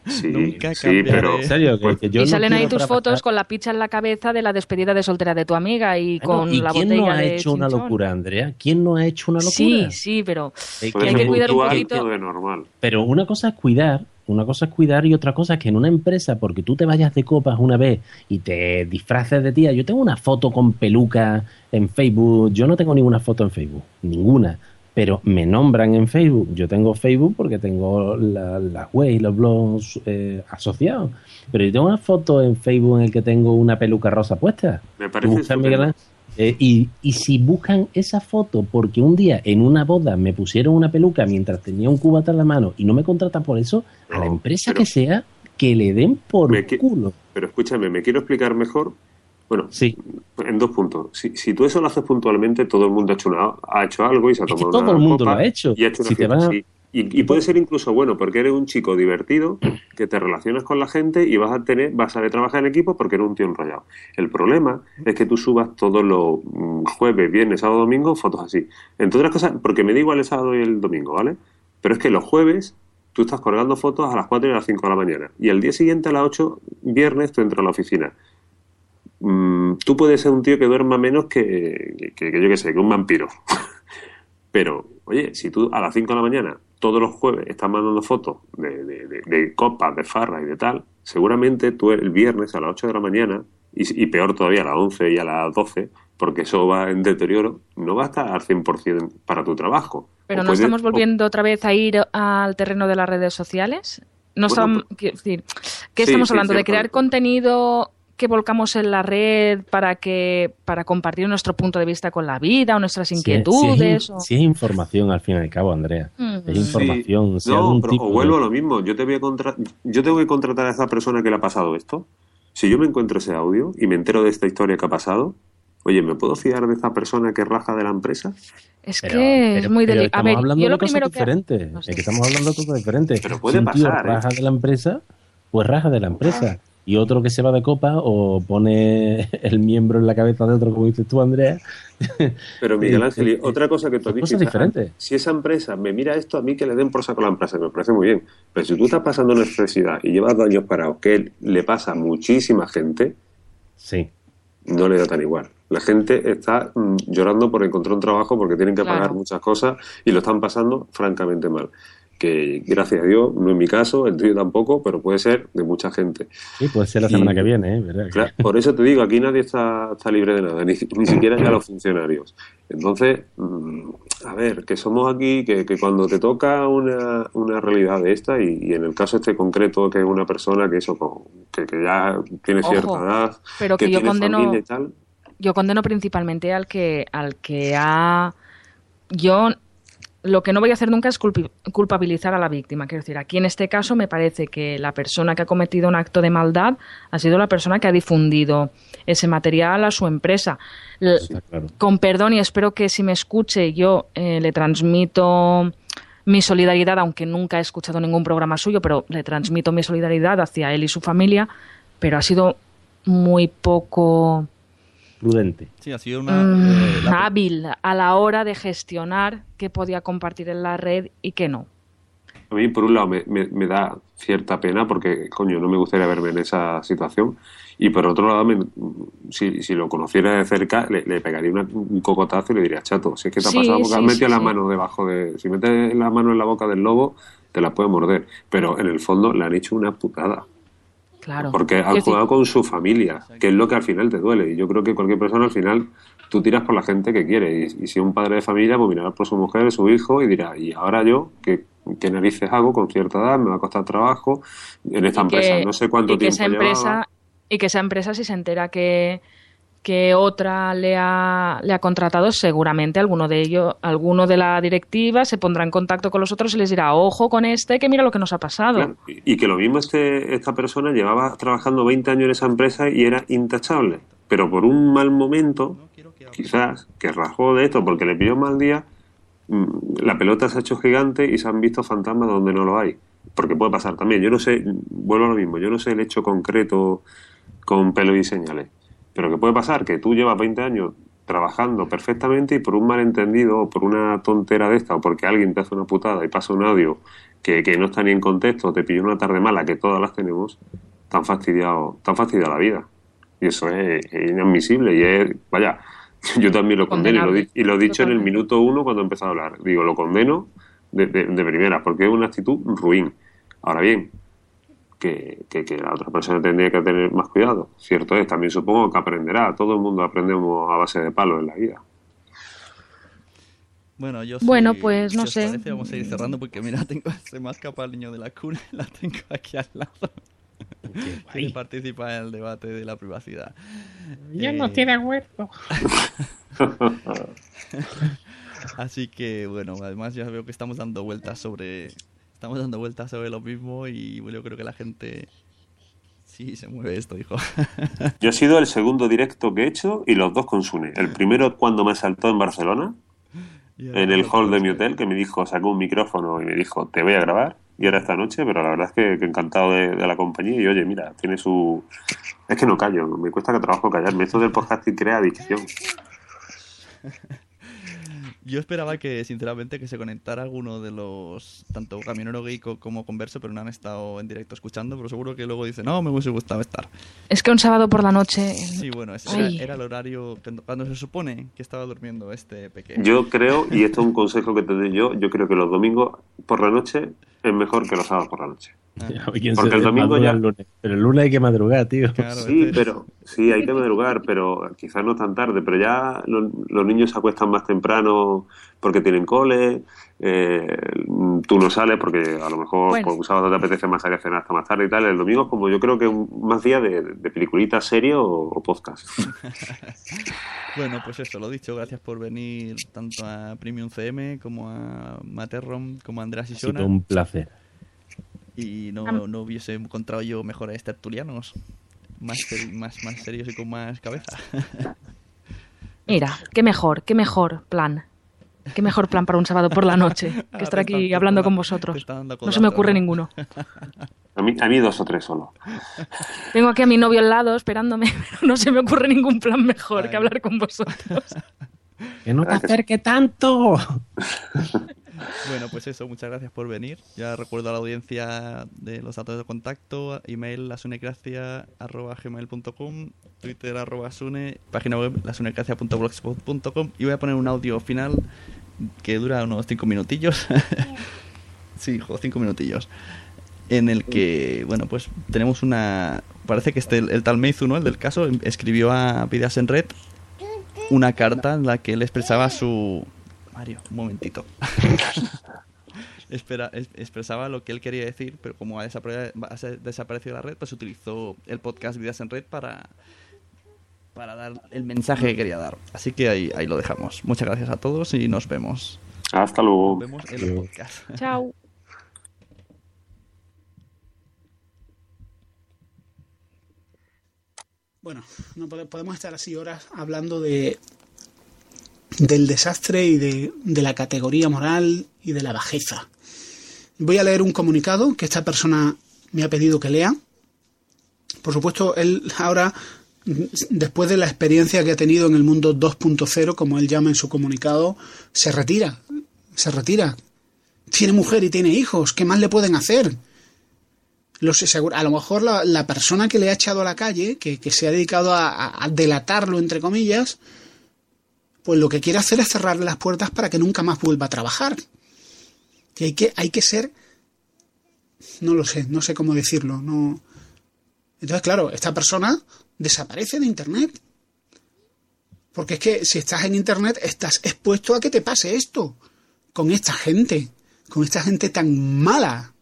Sí, Nunca sí, pero... En serio, que, que yo y no salen ahí tus fotos con la picha en la cabeza de la despedida de soltera de tu amiga y Bueno, con ¿Y la quién botella no ha hecho una chinchón. locura, Andrea? ¿Quién no ha hecho una locura? Sí, sí, pero Es Puede hay ser que cuidar un poquito. de normal. Pero una cosa es cuidar, una cosa es cuidar y otra cosa es que en una empresa, porque tú te vayas de copas una vez y te disfraces de tía, yo tengo una foto con peluca en Facebook, yo no tengo ninguna foto en Facebook, ninguna, pero me nombran en Facebook, yo tengo Facebook porque tengo la- las web y los blogs eh, asociados, pero yo tengo una foto en Facebook en el que tengo una peluca rosa puesta. Me parece eh, y, y si buscan esa foto porque un día en una boda me pusieron una peluca mientras tenía un cubata en la mano y no me contratan por eso, a la empresa que sea, que le den por Me culo. Pero escúchame, me quiero explicar mejor. Bueno, Sí, en dos puntos. Si, si tú eso lo haces puntualmente, todo el mundo ha hecho, una- ha hecho algo y se ha Es que tomado todo una el mundo copa lo ha hecho. Y ha hecho una Si te a- sí. Y, y puede ser incluso bueno porque eres un chico divertido, que te relacionas con la gente y vas a tener, vas a trabajar en equipo porque eres un tío enrollado. El problema es que tú subas todos los mm, jueves, viernes, sábado, domingo fotos así. Entre otras cosas, porque me da igual el sábado y el domingo, ¿vale? Pero es que los jueves tú estás colgando fotos a las 4 y a las 5 de la mañana. Y el día siguiente a las 8, viernes, tú entras a la oficina. Mm, tú puedes ser un tío que duerma menos que, que, que yo que sé, que un vampiro. Pero, oye, si tú a las 5 de la mañana, todos los jueves, estás mandando fotos de, de, de- de copas, de farra y de tal, seguramente tú el viernes a las 8 de la mañana, y, y peor todavía a las 11 y a las 12, porque eso va en deterioro, no va a estar al 100% para tu trabajo. Pero O no estamos o- volviendo otra vez a ir al terreno de las redes sociales. No Bueno, estamos, quiero decir, ¿qué sí, estamos sí, hablando? ¿De crear contenido que volcamos en la red para que para compartir nuestro punto de vista con la vida o nuestras si es- inquietudes? Si es, o- si es información al fin y al cabo, Andrea. Mm. Es información. Sí. si No, algún pero tipo o de- vuelvo a lo mismo. Yo te voy a contra- yo tengo que contratar a esa persona que le ha pasado esto. Si yo me encuentro ese audio y me entero de esta historia que ha pasado, oye, ¿me puedo fiar de esa persona que raja de la empresa? Es Pero- que es muy delicado. A estamos ver, hablando yo de cosas que... diferentes. no sé. Es que estamos hablando de cosas diferentes. Pero puede si un tío pasar, ¿eh? raja de la empresa, pues raja de la empresa. Y otro que se va de copa o pone el miembro en la cabeza de otro, como dices tú, Andrea. Pero Miguel Ángel, y otra cosa que tú dijiste, cosas diferentes. si esa empresa me mira esto, a mí que le den por saco a la empresa, me parece muy bien. Pero si tú estás pasando necesidad y llevas dos años parados, que le pasa a muchísima gente, Sí. no le da tan igual. La gente está mm, llorando por encontrar un trabajo porque tienen que pagar muchas cosas y lo están pasando francamente mal. Que gracias a Dios, no es mi caso, el tuyo tampoco, pero puede ser de mucha gente. Sí, puede ser la Y- semana que viene, ¿eh? ¿Verdad? Claro, por eso te digo, aquí nadie está, está libre de nada, ni, ni siquiera ya los funcionarios. Entonces, mm, a ver, que somos aquí, que, que cuando te toca una, una realidad de esta, y, y en el caso este concreto, que es una persona que eso, con- que, que ya tiene Ojo, cierta edad, pero que yo tiene condeno- familia y tal, yo condeno principalmente al que al que ha yo lo que no voy a hacer nunca es culpabilizar a la víctima. Quiero decir, aquí en este caso me parece que la persona que ha cometido un acto de maldad ha sido la persona que ha difundido ese material a su empresa. Claro. con perdón y espero que si me escuche yo eh, le transmito mi solidaridad, aunque nunca he escuchado ningún programa suyo, pero le transmito mi solidaridad hacia él y su familia, pero ha sido muy poco Prudente. Sí, ha sido una... mm, eh, la- hábil a la hora de gestionar qué podía compartir en la red y qué no. a mí por un lado me, me- me da cierta pena porque, coño, no me gustaría verme en esa situación. Y por otro lado, me- si, si lo conociera de cerca, le, le pegaría una- un cocotazo y le diría, chato, si es que te ha Sí, pasado porque sí, has metido sí, la sí. mano debajo de... Si metes la mano en la boca del lobo, te la puede morder. Pero en el fondo le han hecho una putada. Claro. Porque han jugado con su familia, que es lo que al final te duele. Y yo creo que cualquier persona al final tú tiras por la gente que quiere. Y, y si un padre de familia, pues mirará por su mujer, su hijo y dirá, ¿y ahora yo qué, qué narices hago con cierta edad? Me va a costar trabajo en esta empresa. que- no sé cuánto y que tiempo esa llevaba. empresa y que esa empresa si se entera que que otra le ha, le ha contratado, seguramente alguno de ellos, alguno de la directiva se pondrá en contacto con los otros y les dirá, ojo con este, que mira lo que nos ha pasado. Y que lo mismo este, esta persona llevaba trabajando 20 años en esa empresa y era intachable. Pero por un mal momento, quizás, que rajó de esto porque le un mal día, mm, la pelota se ha hecho gigante y se han visto fantasmas donde no lo hay. Porque puede pasar también. Yo no sé, vuelvo a lo mismo, yo no sé el hecho concreto con pelo y señales. Pero que puede pasar que tú llevas 20 años trabajando perfectamente y por un malentendido o por una tontera de esta o porque alguien te hace una putada y pasa un audio que, que no está ni en contexto, te pilló una tarde mala, que todas las tenemos, tan fastidiado, tan fastidiada la vida. Y eso es, es inadmisible y es, vaya, yo también lo condeno y lo, di- y lo he dicho en el minuto uno cuando he empezado a hablar. Digo, lo condeno de, de, de primera porque es una actitud ruin. Ahora bien, que, que, que la otra persona tendría que tener más cuidado. Cierto es, también supongo que aprenderá. Todo el mundo aprendemos a base de palos en la vida. Bueno, yo Bueno, si- pues, no sé. parece, vamos a ir cerrando porque mira, tengo, se me ha escapado el niño de la cuna y la tengo aquí al lado. Quiere participar en el debate de la privacidad. Ya Eh, no tiene huerto. Así que bueno, además ya veo que estamos dando vueltas sobre estamos dando vueltas sobre lo mismo y yo creo que la gente sí se mueve esto, hijo. Yo he sido el segundo directo que he hecho y los dos con Sune. El primero cuando me saltó en Barcelona, en el hall de mi hotel, que me dijo, sacó un micrófono y me dijo, te voy a grabar. Y ahora esta noche, pero la verdad es que, que encantado de, de la compañía. Y oye, mira, tiene su... Es que no callo, me cuesta que trabajo callarme. Esto del podcasting crea adicción. Yo esperaba que, sinceramente, que se conectara alguno de los, tanto Camionero Geek como Converso, pero no han estado en directo escuchando, pero seguro que luego dicen, no, me hubiese gustado estar. Es que un sábado por la noche... Sí, bueno, ese era, el horario cuando, se supone que estaba durmiendo este pequeño. Yo creo, y esto es un consejo que te doy yo, yo creo que los domingos por la noche es mejor que los sábados por la noche. ¿Quién Porque el domingo ya- el lunes? Pero el lunes hay que madrugar, tío. Sí, pero sí, hay que madrugar, pero quizás no tan tarde. Pero ya los, los niños se acuestan más temprano porque tienen cole. eh, tú no sales porque a lo mejor Bueno. pues, un sábado te apetece más salir a cenar hasta más tarde y tal. El domingo, como yo creo que un- más día de, de peliculita, serio o, o podcast. Bueno, pues eso, lo dicho, gracias por venir tanto a Premium CM como a Materrom, como a Andrés y Ha sido Sona. un placer. Y no, no hubiese encontrado yo mejores tertulianos, más, más, más serios y con más cabeza. Mira, qué mejor, qué mejor plan. Qué mejor plan para un sábado por la noche que Ahora estar aquí hablando con vosotros. No se me ocurre ¿no? ninguno. A mí, a mí dos o tres solo. Tengo aquí a mi novio al lado esperándome, pero no se me ocurre ningún plan mejor que hablar con vosotros. Que no te acerque tanto. Bueno, pues eso, muchas gracias por venir. Ya recuerdo a la audiencia de los datos de contacto, email lasunecracia.gmail.com, twitter arroba sune, página web lasunecracia.blogspot.com y voy a poner un audio final que dura unos 5 minutillos. sí, hijo, 5 minutillos. En el que, bueno, pues tenemos una... Parece que este, el, tal Meizu. El del caso, escribió a Vidas en Red una carta en la que él expresaba su... Mario, un momentito. Espera, es- expresaba lo que él quería decir, pero como ha desaparecido la red, pues utilizó el podcast Vidas en Red para, para dar el mensaje que quería dar. Así que ahí, ahí lo dejamos. Muchas gracias a todos y nos vemos. Hasta luego. Nos vemos en el podcast. Chao. Bueno, no pode- podemos estar así horas hablando de del desastre y de, de la categoría moral y de la bajeza. Voy a leer un comunicado que esta persona me ha pedido que lea. Por supuesto, él ahora, después de la experiencia que ha tenido en el mundo 2.0, como él llama en su comunicado, se retira. Se retira. Tiene mujer y tiene hijos. ¿Qué más le pueden hacer? Los a lo mejor la, la persona que le ha echado a la calle, que, que se ha dedicado a- a delatarlo, entre comillas, pues lo que quiere hacer es cerrarle las puertas para que nunca más vuelva a trabajar. Que hay que, hay que ser, no lo sé, no sé cómo decirlo, no, Entonces, claro, esta persona desaparece de Internet. Porque es que si estás en Internet estás expuesto a que te pase esto. Con esta gente. Con esta gente tan mala.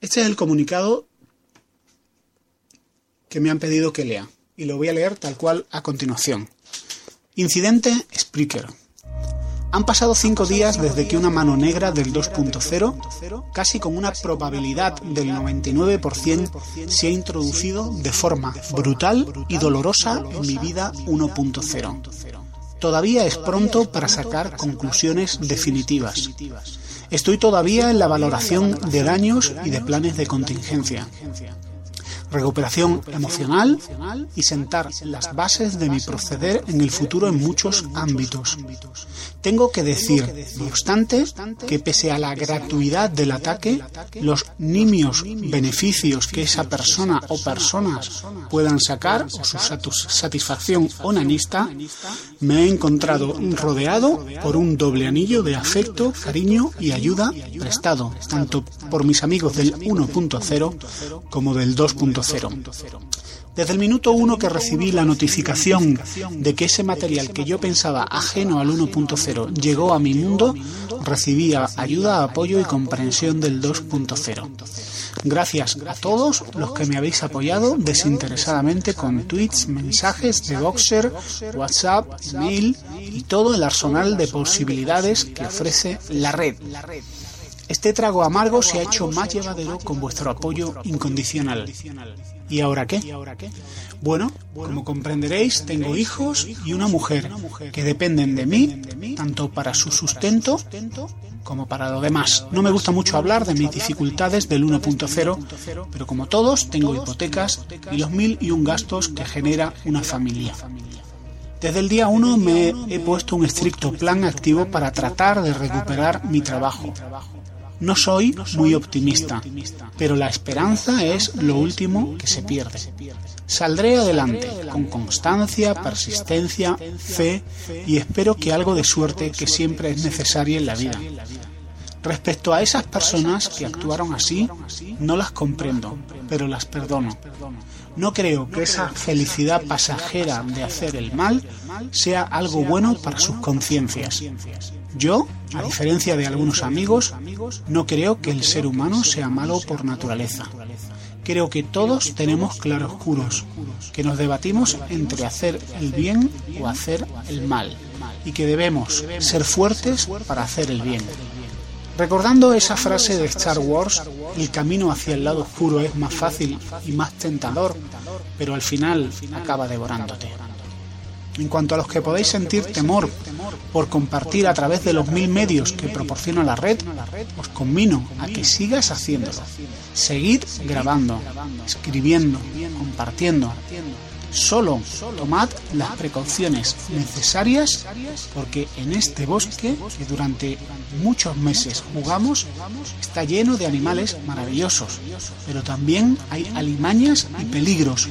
Este es el comunicado que me han pedido que lea. Y lo voy a leer tal cual a continuación. Incidente Spreaker. Han pasado cinco días desde que una mano negra del 2.0, casi con una probabilidad del 99%, se ha introducido de forma brutal y dolorosa en mi vida 1.0. Todavía es pronto para sacar conclusiones definitivas. Estoy todavía en la valoración de daños y de planes de contingencia recuperación emocional y sentar las bases de mi proceder en el futuro en muchos ámbitos. Tengo que decir, no obstante, que pese a la gratuidad del ataque, los nimios beneficios que esa persona o personas puedan sacar o su satisfacción onanista, me he encontrado rodeado por un doble anillo de afecto, cariño y ayuda prestado, tanto por mis amigos del 1.0 como del 2.0. Desde el minuto uno que recibí la notificación de que ese material que yo pensaba ajeno al 1.0 llegó a mi mundo, recibía ayuda, apoyo y comprensión del 2.0. Gracias a todos los que me habéis apoyado desinteresadamente con tweets, mensajes de Boxer, WhatsApp, email y todo el arsenal de posibilidades que ofrece la red. Este trago amargo se ha hecho más llevadero con vuestro apoyo incondicional. ¿Y ahora qué? Bueno, como comprenderéis, tengo hijos y una mujer que dependen de mí, tanto para su sustento como para lo demás. No me gusta mucho hablar de mis dificultades del 1.0, pero como todos, tengo hipotecas y los mil y un gastos que genera una familia. Desde el día 1 me he puesto un estricto plan activo para tratar de recuperar mi trabajo. No soy muy optimista, pero la esperanza es lo último que se pierde. Saldré adelante con constancia, persistencia, fe y espero que algo de suerte que siempre es necesaria en la vida. Respecto a esas personas que actuaron así, no las comprendo, pero las perdono. No creo que esa felicidad pasajera de hacer el mal sea algo bueno para sus conciencias. Yo, a diferencia de algunos amigos, no creo que el ser humano sea malo por naturaleza. Creo que todos tenemos claroscuros, que nos debatimos entre hacer el bien o hacer el mal, y que debemos ser fuertes para hacer el bien. Recordando esa frase de Star Wars, el camino hacia el lado oscuro es más fácil y más tentador, pero al final acaba devorándote. En cuanto a los que podéis sentir temor por compartir a través de los mil medios que proporciona la red, os conmino a que sigas haciéndolo. Seguid grabando, escribiendo, compartiendo. Solo tomad las precauciones necesarias porque en este bosque que durante muchos meses jugamos está lleno de animales maravillosos, pero también hay alimañas y peligros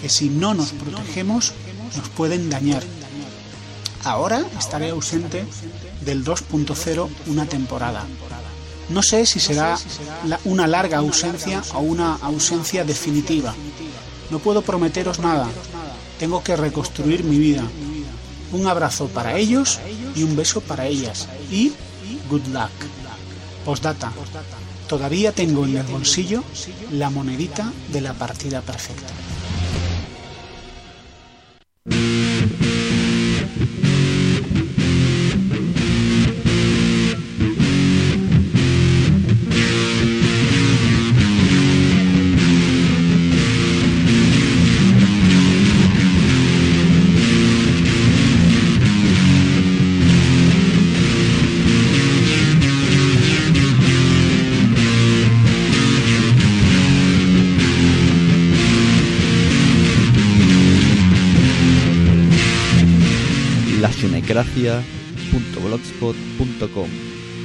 que si no nos protegemos nos pueden dañar. Ahora estaré ausente del 2.0 una temporada. No sé si será una larga ausencia o una ausencia definitiva. No puedo prometeros nada. Tengo que reconstruir mi vida. Un abrazo para ellos y un beso para ellas. Y good luck. Postdata. Todavía tengo en el bolsillo la monedita de la partida perfecta.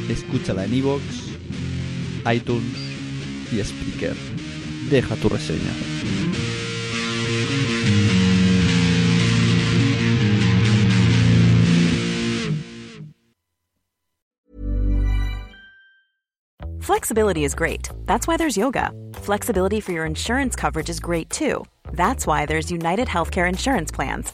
Escúchala en iVoox, iTunes y Spreaker. Deja tu reseña. Flexibility is great. That's why there's yoga. Flexibility for your insurance coverage is great too. That's why there's United Healthcare Insurance Plans.